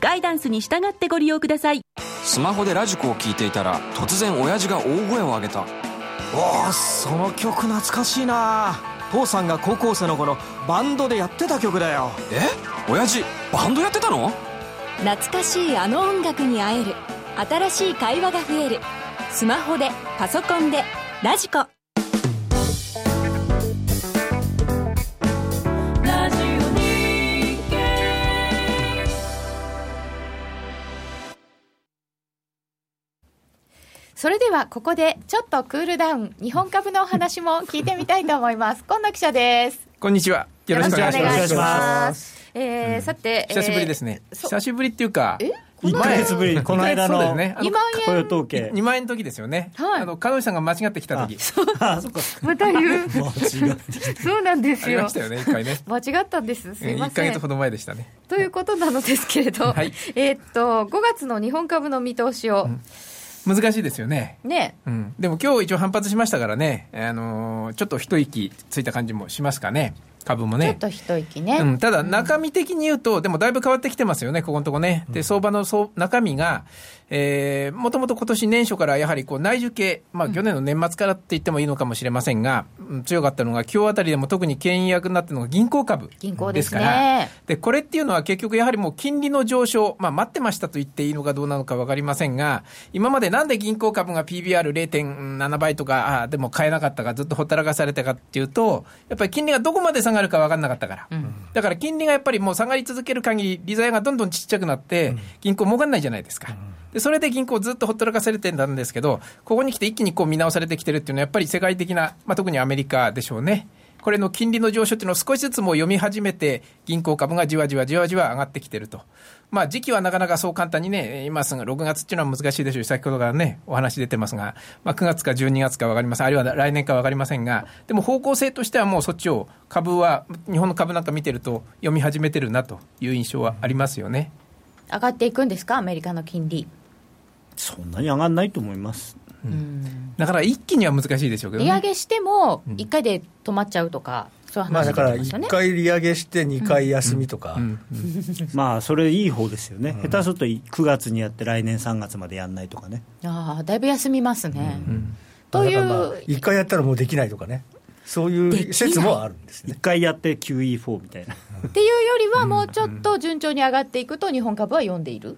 D: ガイダンスに従ってご利用ください。
E: スマホでラジコを聞いていたら突然親父が大声を上げた。おおその曲懐かしいな。父さんが高校生の頃バンドでやってた曲だよ。え？親父バンドやってたの？
F: 懐かしいあの音楽に会える。新しい会話が増える。スマホでパソコンでラジコ
A: それではここでちょっとクールダウン、日本株のお話も聞いてみたいと思います。今野記者です。
G: こんにちは。よろしくお願いします。
A: えーさて、
G: 久しぶりですね。
A: えーそ
G: 久しぶりっていうか、
A: え
B: ？1ヶ月ぶり、この間の
G: ね。あの
A: 2万
B: 雇用
A: 円
B: 統計。
G: 2万円の時ですよね。
A: はい
G: あの、彼女さんが間違ってきた時。
B: あ、そっか。
A: また言う。
B: 間違ってきた
A: そうなんですよ
G: ありまし。たよね、一回ね。
A: 間違ったんです。すいま
G: 1ヶ
A: せん
G: 月ほ。ど前でしたね。
A: ということなのですけれど、
G: はい
A: えーっと、5月の日本株の見通しを、
G: 難しいですよね。
A: ね、
G: うん。でも今日一応反発しましたからね、あのーちょっと一息ついた感じもしますかね。株もね。
A: ちょっと一息ね。
G: うん、ただ、中身的に言うと、でもだいぶ変わってきてますよね、ここのとこね。で、相場のそう中身が、えー、もともと今年年初からやはりこう内需系、まあ去年の年末からって言ってもいいのかもしれませんが、うん強かったのが、今日あたりでも特に牽引役になってるのが銀行株
A: 銀行です
G: から、
A: ね。
G: で、これっていうのは結局やはりもう金利の上昇、まあ待ってましたと言っていいのかどうなのか分かりませんが、今までなんで銀行株が PBR0.7 倍とか、あでも買えなかったか、ずっとほったらかされたかっていうと、やっぱり金利がどこまで下がるか分かんなかったから。だから金利がやっぱりもう下がり続ける限り、利ざやがどんどんちっちゃくなって、銀行儲かんないじゃないですか。で、それで銀行ずっとほったらかされてたんですけど、ここに来て一気にこう見直されてきてるっていうのは、やっぱり世界的な、まあ特にアメリカでしょうね。これの金利の上昇っていうのを少しずつもう読み始めて、銀行株がじわじわじわじわ上がってきてると。まあ時期はなかなかそう簡単にね、今すぐ6月っていうのは難しいでしょうし、先ほどからね、お話出てますが、まあ9月か12月か分かりません。あるいは来年か分かりませんが、でも方向性としてはもうそっちを株は、日本の株なんか見てると読み始めてるなという印象はありますよね。
A: 上がっていくんですか、アメリカの金利。
B: そんなに上がらないと思います。
G: だから一気には難しいでしょうけどね。
A: 利上げしても、1回で止まっちゃうとか、そういう
C: まあ
A: 話
C: だから1
A: 出てますよね。
C: 回利上げして2回休みとか、
G: うん
B: まあ、それいい方ですよね。下手すると9月にやって来年3月までやんないとかね。
A: ああ、だいぶ休みますね。
G: うん
A: という、
C: 1回やったらもうできないとかね、そういう説もあるんですね
B: 1。回やって QE4 みたいな。
A: っていうよりは、もうちょっと順調に上がっていくと、日本株は読んでいる。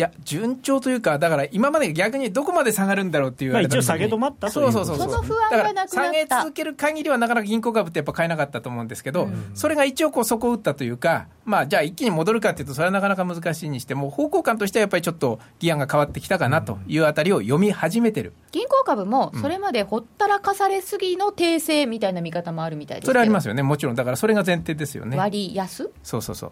G: いや、順調というか、だから今まで逆にどこまで下がるんだろうっていう、
B: まあ一応下げ止まったと
G: そ
B: いうう
G: そうそうそう。
A: その不安がなくな
G: 下げ続ける限りはなかなか銀行株ってやっぱ買えなかったと思うんですけど、それが一応こう底を打ったというか、まあじゃあ一気に戻るかっていうと、それはなかなか難しいにしても、方向感としてはやっぱりちょっとギアが変わってきたかなというあたりを読み始めてる。
A: 銀行株も、それまでほったらかされすぎの訂正みたいな見方もあるみたいですけど
G: それはありますよね。もちろん。だからそれが前提ですよね。
A: 割安
G: そうそうそう。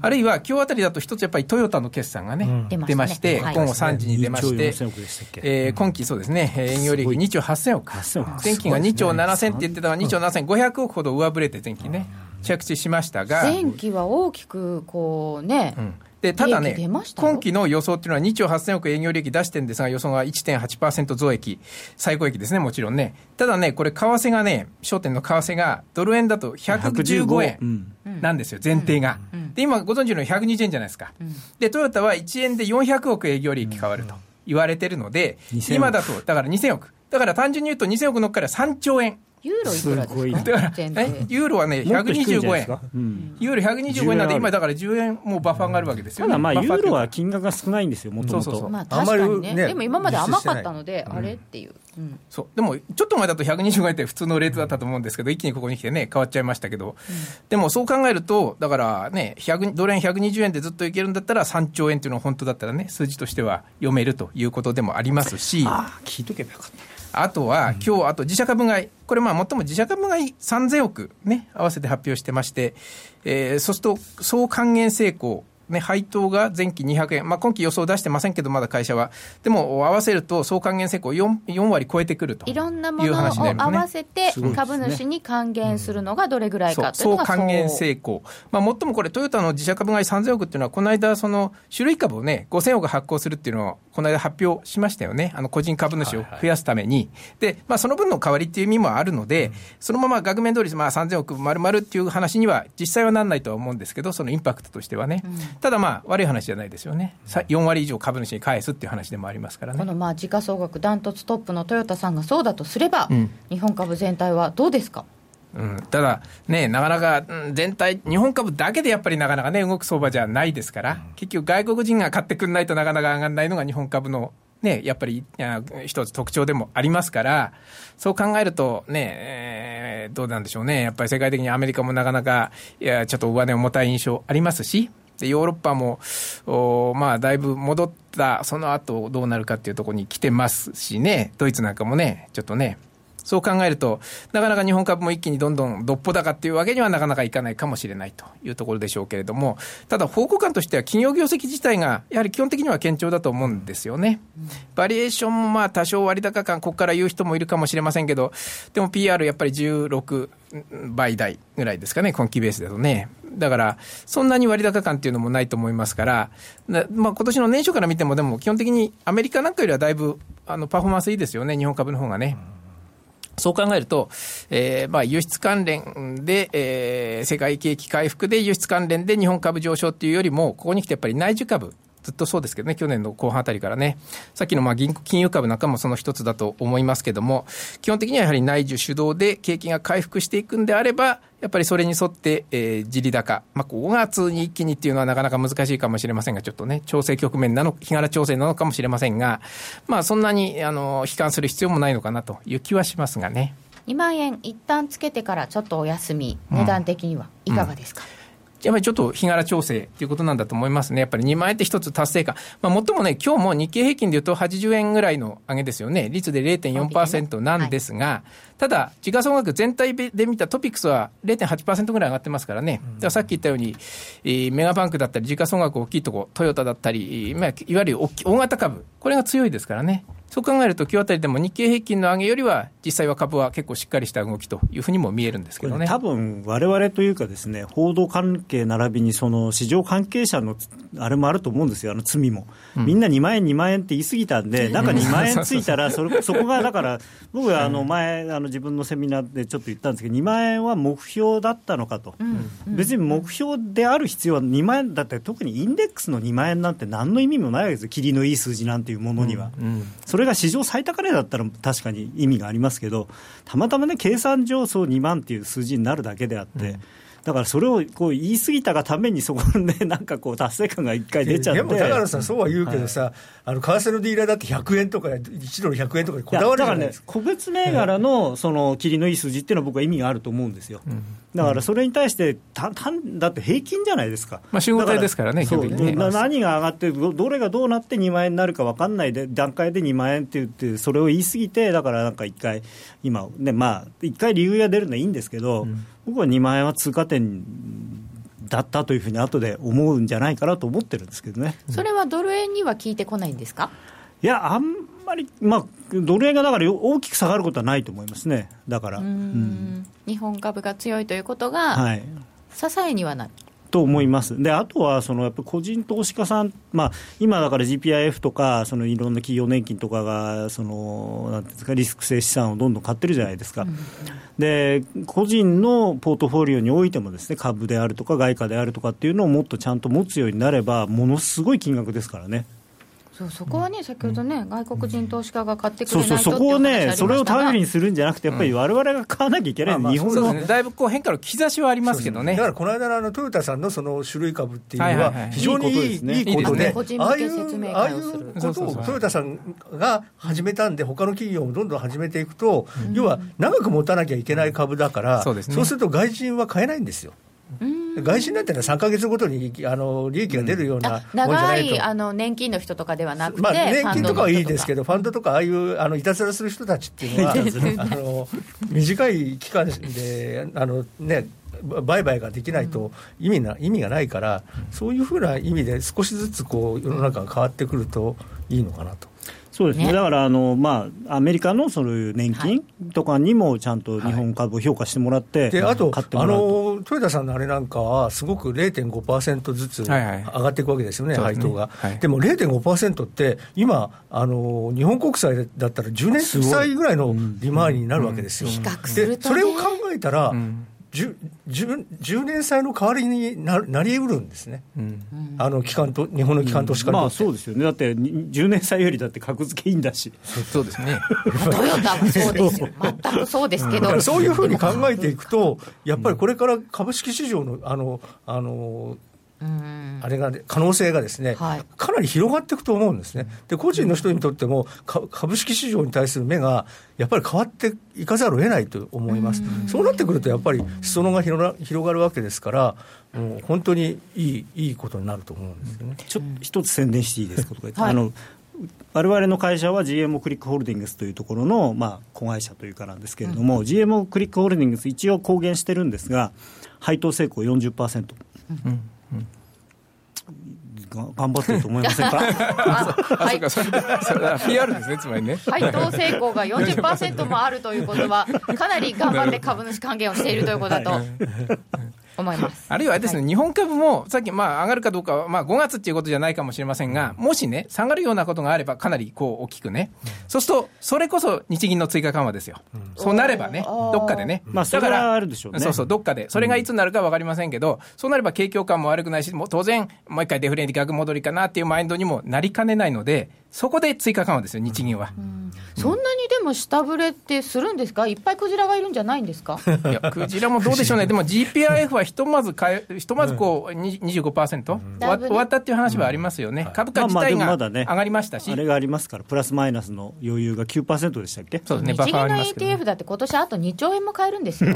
G: あるいは今日あたりだと一つやっぱりトヨタの決算がね、
A: 出まし
G: て、
A: はい。
G: 今後3時に出まし
B: 2
G: て、
B: 兆4000億でしたっけ
G: えー今期そうですね、えー営業利益2兆8000億。
B: 8000億。
G: 前期が2兆7000って言ってたのは2兆7500億ほど上振れて前期ね、着地しましたが、
A: 前期は大きくこうね、
G: うんでただね今期の予想っていうのは2兆8000億営業利益出してるんですが、予想が1.8%増益、最高益ですね、もちろんね。ただね、これ、為替がね、焦点の為替が、ドル円だと115円
B: うん。
G: なんですよ、前提が。で、今、ご存知のように120円じゃないですか。で、トヨタは1円で400億営業利益変わると言われてるので、
B: 2000億。
G: 今だと、だから2000億。だから単純に言うと2000億乗っから3兆円
A: ユーロいくらですか？
G: えユーロはね125円、うん、ユーロ125円なんで今だから10円もうバッファーがあるわけですよ、
B: ね、ただまあユーロは金額が少ないんですよもとも
A: と。まあ確かにね。でも今まで甘かったので、あれっていう、
G: うん、そう。でもちょっと前だと125円って普通のレートだったと思うんですけど一気にここに来てね変わっちゃいましたけど、でもそう考えるとだからねドル円120円でずっといけるんだったら3兆円っていうのは本当だったらね数字としては読めるということでもありますし。
B: あ聞いとけばよかった
G: あとは、今日あと自社株買い、これ、まあ、最も自社株買い3000億、ね、合わせて発表してまして、えー、そうすると、総還元成功、ね、配当が前期200円、まあ、今期予想出してませんけど、まだ会社は、でも合わせると、総還元成功 4, 4割超えてくると。
A: いろんなものを合わせて、株主に還元するのがどれぐらいかというのが、
G: 総還元成功、まあ、最もこれ、トヨタの自社株買い3000億っていうのは、この間、その種類株をね、5000億発行するっていうのを、この間発表しましたよね、あの個人株主を増やすために、はいはい、でまあ、その分の代わりっていう意味もあるので、うん、そのまま額面通り、まあ、3000億丸々っていう話には、実際はなんないとは思うんですけど、そのインパクトとしてはね、うん、ただまあ、悪い話じゃないですよね、4割以上株主に返すっていう話でもありますからね。
A: このまあ時価総額ダントツトップのトヨタさんがそうだとすれば、うん、日本株全体はどうですか？
G: うん、ただ、ね、なかなか全体、日本株だけでやっぱりなかなかね、動く相場じゃないですから、結局、外国人が買ってくんないとなかなか上がらないのが日本株のね、やっぱり一つ特徴でもありますから、そう考えるとね、えー、どうなんでしょうね、やっぱり世界的にアメリカもなかなか、いやちょっと上値重たい印象ありますし、でヨーロッパもお、まあ、だいぶ戻った、その後どうなるかっていうところに来てますしね、ドイツなんかもね、ちょっとね、そう考えると、なかなか日本株も一気にどんどんどっぽ高っていうわけにはなかなかいかないかもしれないというところでしょうけれども、ただ、方向感としては企業業績自体がやはり基本的には堅調だと思うんですよね。バリエーションもまあ多少割高感、ここから言う人もいるかもしれませんけど、でも PR やっぱり16倍台ぐらいですかね、今期ベースだとね。だから、そんなに割高感っていうのもないと思いますから、まあ今年の年初から見ても、でも基本的にアメリカなんかよりはだいぶあのパフォーマンスいいですよね、日本株の方がね。そう考えると、えー、まあ輸出関連で、えー、世界景気回復で輸出関連で日本株上昇っていうよりも、ここに来てやっぱり内需株、ずっとそうですけどね、去年の後半あたりからね、さっきのまあ銀金融株なんかもその一つだと思いますけども、基本的にはやはり内需主導で景気が回復していくんであれば、やっぱりそれに沿って、えー、地利高、まあ、5月に一気にっていうのはなかなか難しいかもしれませんが、ちょっとね、調整局面なの、日柄調整なのかもしれませんが、まあ、そんなに、あの、悲観する必要もないのかなという気はしますがね。
A: 2万円一旦つけてからちょっとお休み、値段的にはいかがですか、うん
G: やっぱりちょっと日柄調整ということなんだと思いますね。やっぱり2万円って一つ達成感。まあ、もっともね、今日も日経平均でいうと80円ぐらいの上げですよね。率で0.4%なんですが、はい、ただ、時価総額全体で見たトピックスは0.8%ぐらい上がってますからね。だからさっき言ったように、えー、メガバンクだったり、時価総額大きいとこ、トヨタだったり、まあ、いわゆる大型株、これが強いですからね。そう考えると、今日あたりでも日経平均の上げよりは、実際は株は結構しっかりした動きというふうにも見えるんですけどね
B: 多分われわれというか、ですね報道関係並びにその市場関係者のあれもあると思うんですよ、あの罪も、みんな2万円、2万円って言い過ぎたんで、なんか2万円ついたらそれ、そこがだから、僕はあの前、あの自分のセミナーでちょっと言ったんですけど、2万円は目標だったのかと、別に目標である必要は2万円だって、特にインデックスの2万円なんて、何の意味もないわけですよ、切りのいい数字なんていうものには。それが市場最高値だったら確かに意味がありますけど、たまたまね、計算上、そう2万っていう数字になるだけであって。うんだからそれをこう言い過ぎたがために、そこで なんかこう達成感が一回出ちゃって。で
C: もだからさ、そうは言うけどさ、はい、あの為替のディーラーだって100円とか、1ドル100円とかにこだわる
B: だからね、個別銘柄のその切りのいい数字っていうのは、僕は意味があると思うんですよ。うんだからそれに対して、たただって平均じゃないですか、
G: まあ、集合体ですからね、
B: そうね何が上がって、どれがどうなって2万円になるか分かんないで段階で2万円って言って、それを言い過ぎて、だからなんか一回、今、ね、まあ、一回理由が出るのはいいんですけど、うん、僕は2万円は通過点だったというふうに後で思うんじゃないかなと思ってるんですけどね。
A: それはドル円には効いてこないんですか？
B: いや、あんまり、まあ、ドル円がだから大きく下がることはないと思いますね、だから。う
A: ん。日本株が強いということが、はい、支えにはなる。
B: と思います、であとはそのやっぱ個人投資家さん、まあ、今だから GPIF とか、そのいろんな企業年金とかがそのなんですかリスク性資産をどんどん買ってるじゃないですか、うん、で個人のポートフォリオにおいてもですね株であるとか外貨であるとかっていうのをもっとちゃんと持つようになれば、ものすごい金額ですからね。
A: そうそこはね、先ほどね、外国人投資家が買ってくれないと
B: そうそう、そこをね、それを頼りに
A: す
B: するんじゃなくて、やっぱりわれわれが買わなきゃいけない、
C: まあまあ
B: 日本の
G: ね、だいぶこう変化の兆しはありますけどね。
C: だか。らこの間のあのトヨタさんのその種類株っていうの
G: は
C: 非常にいい
B: ことで
C: ああいうことをトヨタさんが始めたんで他の企業もどんどん始めていくと要は長く持たなきゃいけない株だから
G: そうですね
C: そうすると外人は買えないんですよ外人なんてのは3か月ごとにあの利益が出るような
A: あ
C: もん
A: 長
C: ない
A: あの年金の人とかではなくて、
C: まあ、年金とかはいいですけ
A: ど、
C: ど、ファンドとか、ああいうあのいたずらする人たちっていうのは、あの短い期間であの、ね、売買ができないと意味な意味がないから、そういうふうな意味で、少しずつこう世の中が変わってくるといいのかなと。
B: そうですね、
A: ね。
B: だからあの、まあ、アメリカのそういう年金とかにもちゃんと日本株を評価してもらって、
C: であとあ
B: 買ってもらうと。
C: の、豊田さんのあれなんかは、すごく0.5%ずつ上
G: はいはい。
C: がっていくわけですよね、配当が。
G: はい。
C: でも0.5%って、今あの、日本国債だったら10年債ぐらいの利回りになるわけですよ。
A: 比較する
C: でそれを考えたら、
G: ん
C: 10, 10, 10年債の代わりにななりうるんですね、
G: うん。
C: あの機関と日本の機関投資家に
B: まあ。そうですよね、だってに10年債よりだって格付けいいんだし、
G: そうですね。
A: トヨタもそうですよ、全くそうですけど、
C: そういうふうに考えていくと、やっぱりこれから株式市場のあのあの
A: うん
C: あれが、ね、可能性がですね、
A: はい
C: かなり広がっていくと思うんですね。で、個人の人にとっても、か株式市場に対する目が、やっぱり変わっていかざるを得ないと思います。そうなってくると、やっぱり裾野が広が広がるわけですから、もう本当にいいいいことになると思うんですよね。
B: ちょっと一つ宣伝していいですかとか言って、
A: はい
B: あの我々の会社は GMO クリックホールディングスというところの、まあ、子会社というかなんですけれども、GMO クリックホールディングス、一応公言してるんですが、配当成功40%。が頑張ってると思いませんか？
A: はい
G: そうか、それそれは PR ですね、つまりね。
A: 配当成功が40%もあるということは、かなり頑張って株主還元をしているということだと思います。
G: あるいはですね、日本株もさっき、まあ、上がるかどうかは、まあ、5月っていうことじゃないかもしれませんが、もしね、下がるようなことがあれば、かなりこう大きくね、そうすると、それこそ日銀の追加緩和ですよ、そうなればね、どっかでね、
B: まあそれはあるでしょうね。
G: そうそう、どっかで、それがいつになるか分かりませんけど、そうなれば景況感も悪くないし、もう当然、もう一回デフレに逆戻りかなっていうマインドにもなりかねないので、そこで追加緩和ですよ、日銀は。
A: そんなにでも下振れってするんですか、いっぱいクジラがいるんじゃないんですか？
G: いや、クジラもどうでしょうね、でも GPIF はひとまずかえ、ひとまずこう、に25%、終わ終わったっていう話はありますよね、株価自体
B: まあまあ
G: が
B: でもまだね。
G: 上がりましたし、
B: あれがありますから、プラスマイナスの余裕が9%でしたっけ？
G: そうですね、バッ
A: 日銀の
G: ファーありますけどね、
A: ETF だって今年あと2兆円も買えるんですよ。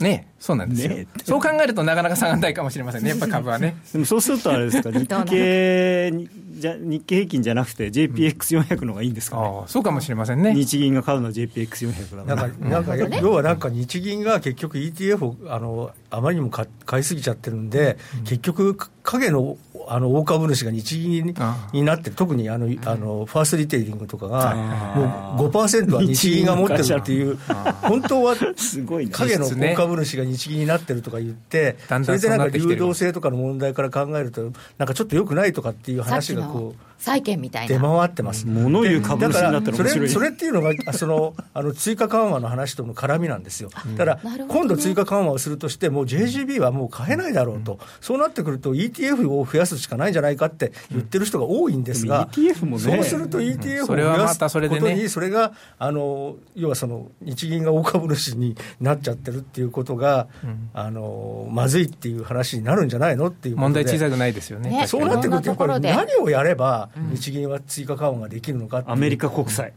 G: ねそうなんですよ、
B: ね
G: そう考えるとなかなか下がらないかもしれませんね、やっぱ株はね。
B: でもそうするとあれですか、日経にじゃ日経平均じゃなくて、JPX400 の方がいいんですかね、
G: ああそうかもしれませんね。
B: 日銀が買うのは JPX400 だから。
C: なんか、なんか要はなんか日銀が結局 ETF をあのあまりにも買買いすぎちゃってるんで、結局、影のあの大株主が日銀に
G: あ
C: になってる、特にあのあのファーストリテイリングとかが、
B: あ
C: もう5%は日銀が持ってるっていう、本当は
B: すごいね。
C: 影の大株主が日銀になってるとか言って、それでなんか流動性とかの問題から考えると、なんかちょっと良くないとかっていう話がこう。
A: 債券みたい
C: 出
A: な。
C: 回ってます。
B: 物言う株主になったら
C: でだからそれそれっていうのが、あそのあの追加緩和の話との絡みなんですよ。だから、
A: ね。
C: 今度追加緩和をするとして、もう JGB はもう買えないだろうと、そうなってくると ETF を増やすしかないんじゃないかって言ってる人が多いんですが、
B: でも ETF もね
C: そうすると ETF を増やす
G: たそれでね。
C: ことに、それが、あの、要はその、日銀が大株主になっちゃってるっていうことが、あの、まずいっていう話になるんじゃないのっていう。
G: 問題小さくないですよね。
A: ね。
C: そうなってくると、やっぱり何をやれば、日銀は追加緩和ができるのか
B: アメリカ国債、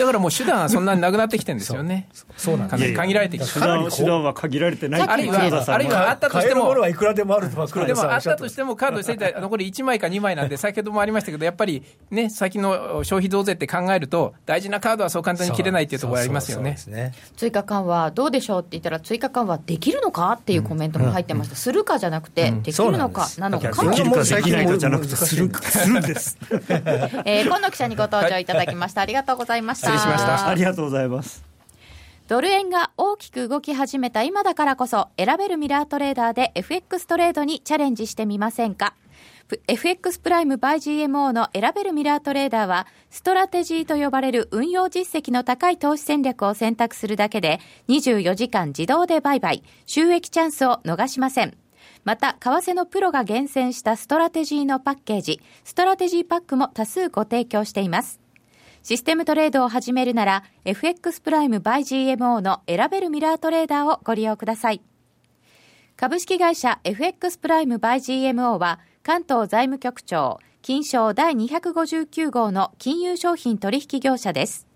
G: だからもう手段はそんなになくなってきてるんですよね。
C: そう。なんです。
G: かなり限られてきて
B: 手段手段は限られてない。
A: さっき
B: っていう黒田さん
G: あるいはあったとしても
C: ものはいくらでもあると
G: でもあったとしても、カードしてたら残り1枚か2枚なんで、先ほどもありましたけど、やっぱりね、先の消費増税って考えると、大事なカードはそう簡単に切れないっていうところがありますよね。
A: 追加緩和どうでしょうって言ったら追加緩和できるのかっていうコメントも入ってました、するかじゃなくて、できるのかなのか。
B: できるかできないかじゃなくて、するするんです。
A: えー、今野記者にご登場いただきました、ありがとうございました
G: 失礼しました
B: ありがとうございます。
A: ドル円が大きく動き始めた今だからこそ選べるミラートレーダーで FX トレードにチャレンジしてみませんか？プ FX プライム by GMO の選べるミラートレーダーはストラテジーと呼ばれる運用実績の高い投資戦略を選択するだけで24時間自動で売買収益チャンスを逃しませんまた、為替のプロが厳選したストラテジーのパッケージ、ストラテジーパックも多数ご提供しています。システムトレードを始めるなら、FX プライム by GMO の選べるミラートレーダーをご利用ください。株式会社 FX プライム by GMO は、関東財務局長、金商第259号の金融商品取引業者です。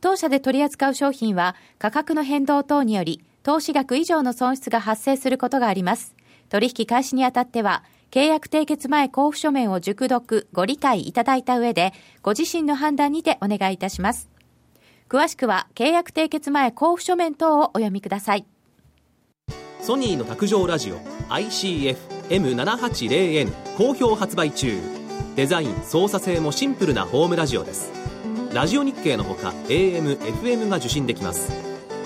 A: 当社で取り扱う商品は価格の変動等により投資額以上の損失が発生することがあります。取引開始にあたっては契約締結前交付書面を熟読、ご理解いただいた上で、ご自身の判断にてお願いいたします。詳しくは、契約締結前交付書面等をお読みください。
H: ソニーの卓上ラジオ ICF-M780N 好評発売中。デザイン、操作性もシンプルなホームラジオです。ラジオ日経のほか AM、FM が受信できます。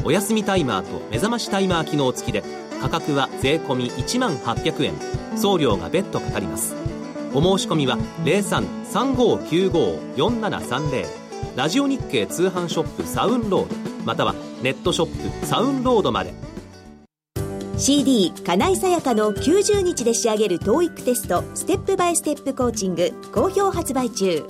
H: お休みタイマーと目覚ましタイマー機能付きで価格は税込1万800円送料が別途かかります。お申し込みは0335954730ラジオ日経通販ショップサウンロードまたはネットショップサウンロードまで。
I: CD 金井さやかの90日で仕上げる TOEIC テストステップバイステップコーチング好評発売中。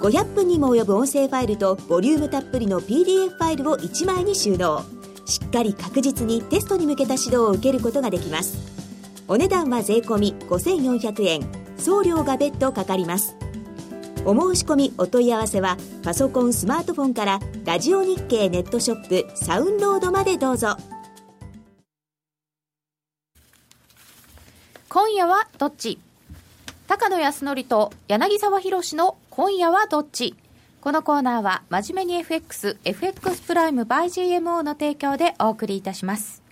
I: 500分にも及ぶ音声ファイルとボリュームたっぷりの PDF ファイルを1枚に収納。しっかり確実にテストに向けた指導を受けることができます。お値段は税込5400円。送料が別途かかります。お申し込みお問い合わせはパソコンスマートフォンからラジオ日経ネットショップサウンロードまでどうぞ。
A: 今夜はどっち？高野康則と柳沢博の今夜はどっち？このコーナーは真面目に FX、FX プライム by GMO の提供でお送りいたします。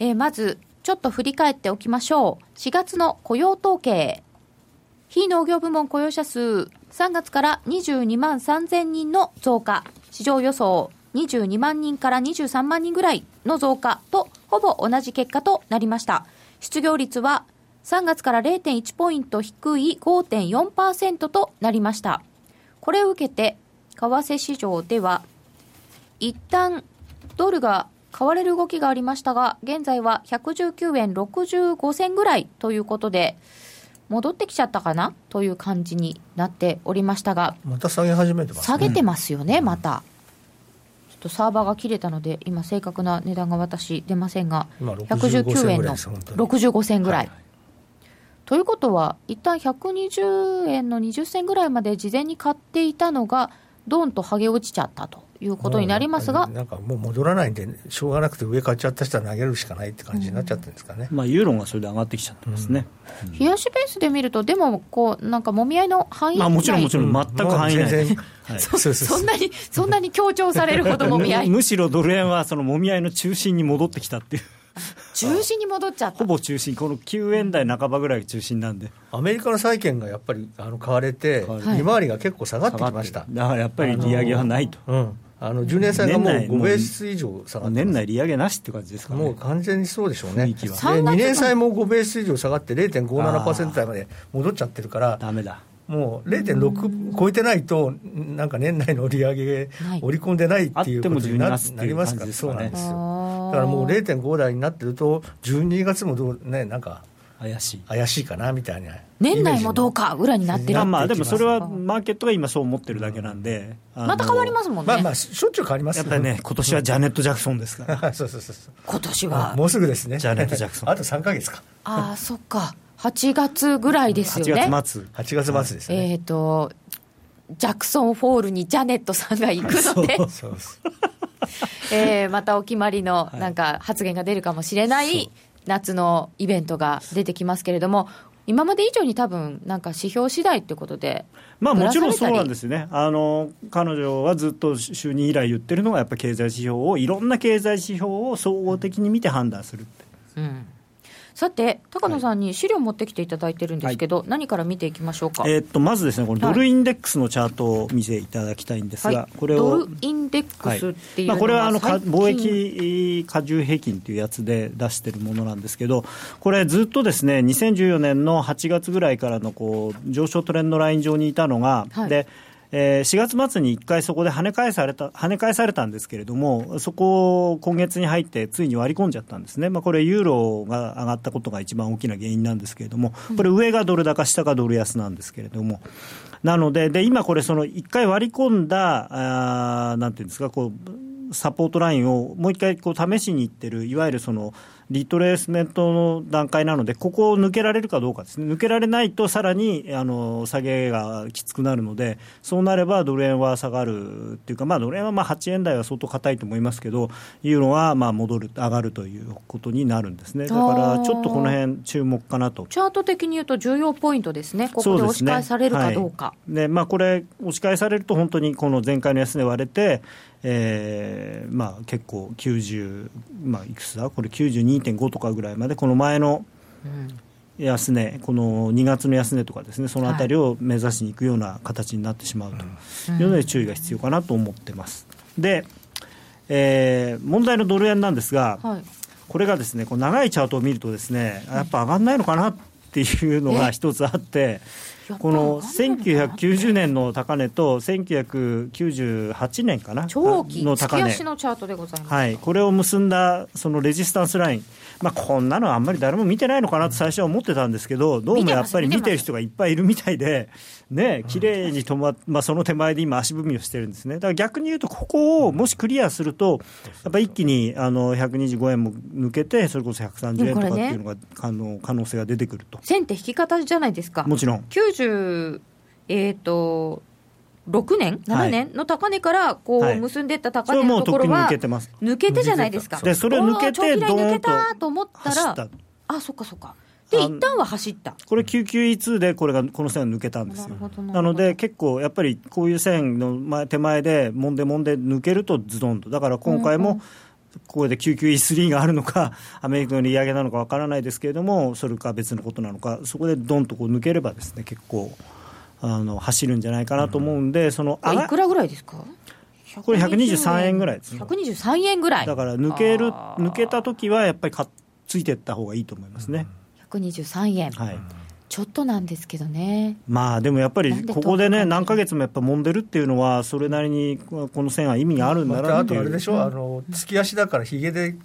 A: えー、まず、ちょっと振り返っておきましょう。4月の雇用統計。非農業部門雇用者数、3月から22万3000人の増加。市場予想、22万人から23万人ぐらいの増加と、ほぼ同じ結果となりました。失業率は3月から0.1ポイント低い5.4%となりました。これを受けて、為替市場では、一旦ドルが買われる動きがありましたが、現在は119円65銭ぐらいということで、戻ってきちゃったかな？という感じになっておりましたが、
C: また下げ始めてます、ね、
A: 下げてますよね、また。ちょっとサーバーが切れたので、今、正確な値段が私、出ませんが、119円の65銭ぐらい。はい。ということは、一旦120円の20銭ぐらいまで事前に買っていたのが、どんと剥げ落ちちゃったということになりますが、
C: なんかもう戻らないんで、しょうがなくて上買っちゃった人は投げるしかないって感じになっちゃってるんですかね、
B: うん、まあ、ユーロがそれで上がってきちゃってますね、
A: うん、冷やしベースで見ると、でもこう、なんかもみ合いの範囲
B: まあ、もちろんもちろん、全く範囲内、はい、
A: そんなに、そんなに強調されるほどもみ合い。
B: むしろドル円はそのもみ合いの中心に戻ってきたっていう。
A: 中心に戻っちゃった。
B: ほぼ中心、この9円台半ばぐらいが中心なんで、
C: アメリカの債券がやっぱりあの買われて、利回りが結構下がってきました。
B: だからやっぱり利上げはないと。
C: うんあの10年債がもう5ベース以上下がって
B: 年内利上げなしって感じですか、ね、
C: もう完全にそうでしょうね、2年債も5ベース以上下がって、0.57%台まで戻っちゃってるから、
B: だめだ。
C: もう0.6超えてないと、なんか年内の利上げ、織り込んでないっていうことになりますから、そうなんですよ。だからもう0.5台になってると、12月もどう、ね、なんか。
B: 怪しい。
C: 怪しいかなみたいな。
A: 年内もどうか裏になってる
B: まあでもそれはマーケットが今そう思ってるだけなんで、
A: また変わりますもんね。
C: まあまあしょっちゅう変わります
B: やっぱりね今年はジャネット・ジャクソンですから。
C: そうそうそう
A: 今年は。
C: もうすぐですね。
B: ジャネット・ジャクソン。
C: あと3か月か。
A: ああそっか。8月ぐらいですよね。
B: 8月末。
C: 8月末ですね。
A: えっ、ー、と、ジャクソンホールにジャネットさんが行くので、そうえー、またお決まりのなんか発言が出るかもしれない夏のイベントが出てきますけれども、今まで以上に多分なんか指標次第ってことで、
B: まあ、もちろんそうなんですねあの、彼女はずっと就任以来言ってるのが、やっぱり経済指標を、いろんな経済指標を総合的に見て判断するって。
A: うんさて、高野さんに資料を持ってきていただいてるんですけど、はい、何から見ていきましょうか、
B: えー、っとまずですね、このドルインデックスのチャートを見せいただきたいんですが、はい、これを
A: ドルインデックスっていうのは、
B: まあ、これはあの貿易加重平均というやつで出してるものなんですけど、これ、ずっとですね2014年の8月ぐらいからのこう上昇トレンドライン上にいたのが、はい、でえー、4月末に1回そこで跳ね返された跳ね返されたんですけれども、そこを今月に入ってついに割り込んじゃったんですね、まあ、これ、ユーロが上がったことが一番大きな原因なんですけれども、これ、上がドル高、下がドル安なんですけれども、なので、で今、これ、その1回割り込んだ、あなんていうんですか、こうサポートラインをもう一回こう試しにいってる、いわゆるそのリトレースメントの段階なので、ここを抜けられるかどうかですね、抜けられないと、さらにあの下げがきつくなるので、そうなればドル円は下がるっていうか、まあ、ドル円はまあ8円台は相当硬いと思いますけど、ユーロはまあ戻る、上がるということになるんですね、だからちょっとこの辺注目かなと。
A: チャート的に言うと、重要ポイントですね、ここで押し返されるかどうか。
B: で、ねはい、まあ、これ、押し返されると、本当にこの前回の安値割れて、えーまあ、結構90、まあ、いくつだ？これ92.5とかぐらいまでこの前の安値、この2月の安値とかですねそのあたりを目指しにいくような形になってしまうと。いうので注意が必要かなと思ってます。で、えー、問題のドル円なんですが、はい、これがですねこう長いチャートを見るとですねやっぱ上がらないのかなっていうのが一つあって。この1990年の高値と1998年かな。
A: 長期の高値。のチャートでございます、
B: はい、これを結んだそのレジスタンスライン。まあ、こんなのあんまり誰も見てないのかなと最初は思ってたんですけど、どうもやっぱり見てる人がいっぱいいるみたいで、ね、綺麗に止まっ、まあ、その手前で今、足踏みをしてるんですね。だから逆に言うと、ここをもしクリアすると、やっぱり一気にあの125円も抜けて、それこそ130円とかっていうのが、ね、あの可能性が出てくると。
A: 線って引き方じゃないですか。
B: もちろん。
A: 90えーと、6年、7年？の高値からこう結んでいった高値のところは、抜けてじゃないですか。
B: で、それを抜けて、
A: どーんと。と思ったら、あ、そっかそっか。で、一旦は走った。
B: これ992でこれが、この線が抜けたんですよ。なので、結構やっぱりこういう線の前手前で、もんでもんで抜けるとズドンと。だから今回も、ここで991.3があるのか、アメリカの利上げなのかわからないですけれども、それか別のことなのか、そこでどんとこう抜ければですね、結構。あの走るんじゃないかなと思うんで、その
A: いくらぐらいですか？
B: これ123円ぐらいです
A: ね。123円ぐらい。
B: だから抜ける抜けた時はやっぱりかついていった方がいいと思いますね。
A: 123円。はいちょっとなんですけどね。
B: まあでもやっぱりここでね何ヶ月もやっぱ揉んでるっていうのはそれなりにこの線は意味があるんだなっていう、
C: あとあれでしょ。あの月足だからひげで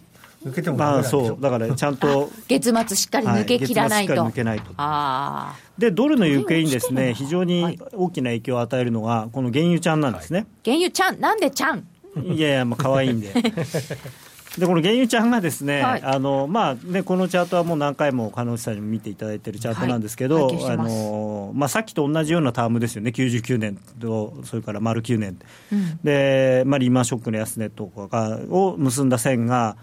C: 抜けてもま
B: あそうだからちゃんと
A: 月末しっかり抜け切らないと、
B: はい、抜けないと。あでドルの行方にですね非常に大きな影響を与えるのがこの原油ちゃんなんですね、はい、
A: 原油ちゃん？なんでちゃん？
B: いやいやもう可愛いんで でこの原油ちゃんがですね、はい、あのまあねこのチャートはもう何回も加納さんにも見ていただいているチャートなんですけど、はい、あのまあさっきと同じようなタームですよね、99年とそれから丸9年、うん、でまあリーマンショックの安値とかを結んだ線が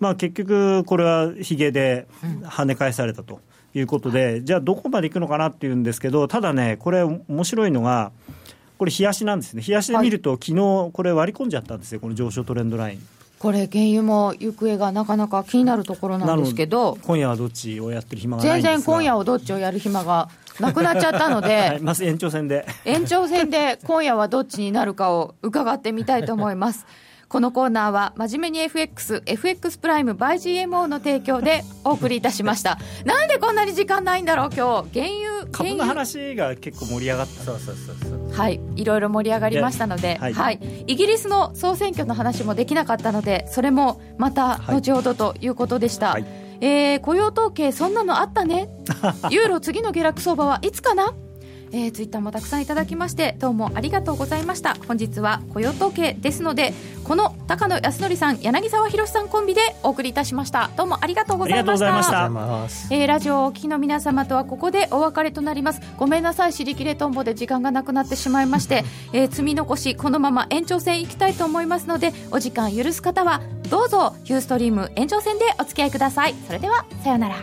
B: まあ、結局、これはひげで跳ね返されたということで、じゃあ、どこまでいくのかなっていうんですけど、ただね、これ、面白いのが、これ、冷やしなんですね、冷やしで見ると、昨日これ、割り込んじゃったんですよ、この上昇トレンドライン。
A: これ、原油も行方がなかなか気になるところなんですけど、
B: 今夜はどっちをやってる暇がない全然
A: 今夜はどっちをやる暇がなくなっちゃったので、はい、
B: まず延長戦で。
A: 延長戦で今夜はどっちになるかを伺ってみたいと思います。このコーナーは真面目に FX、FX プライム by GMO の提供でお送りいたしました。なんでこんなに時間ないんだろう今日。原油、
B: 株の話が結構盛り上がった。
C: そうそうそうそう。
A: はい、いろいろ盛り上がりましたので、はい、はい、イギリスの総選挙の話もできなかったので、それもまた後ほどということでした。はい、えー、雇用統計そんなのあったね。ユーロ次の下落相場はいつかな？えー、ツイッターもたくさんいただきましてどうもありがとうございました。本日は雇用統計ですのでこの高野康則さん柳沢博さんコンビでお送りいたしました。どうもありがとうございました。えー、ラジオをお聞きの皆様とはここでお別れとなります。ごめんなさい尻切れトンボで時間がなくなってしまいまして、えー、積み残しこのまま延長戦いきたいと思いますのでお時間許す方はどうぞユーストリーム延長戦でお付き合いください。それではさようなら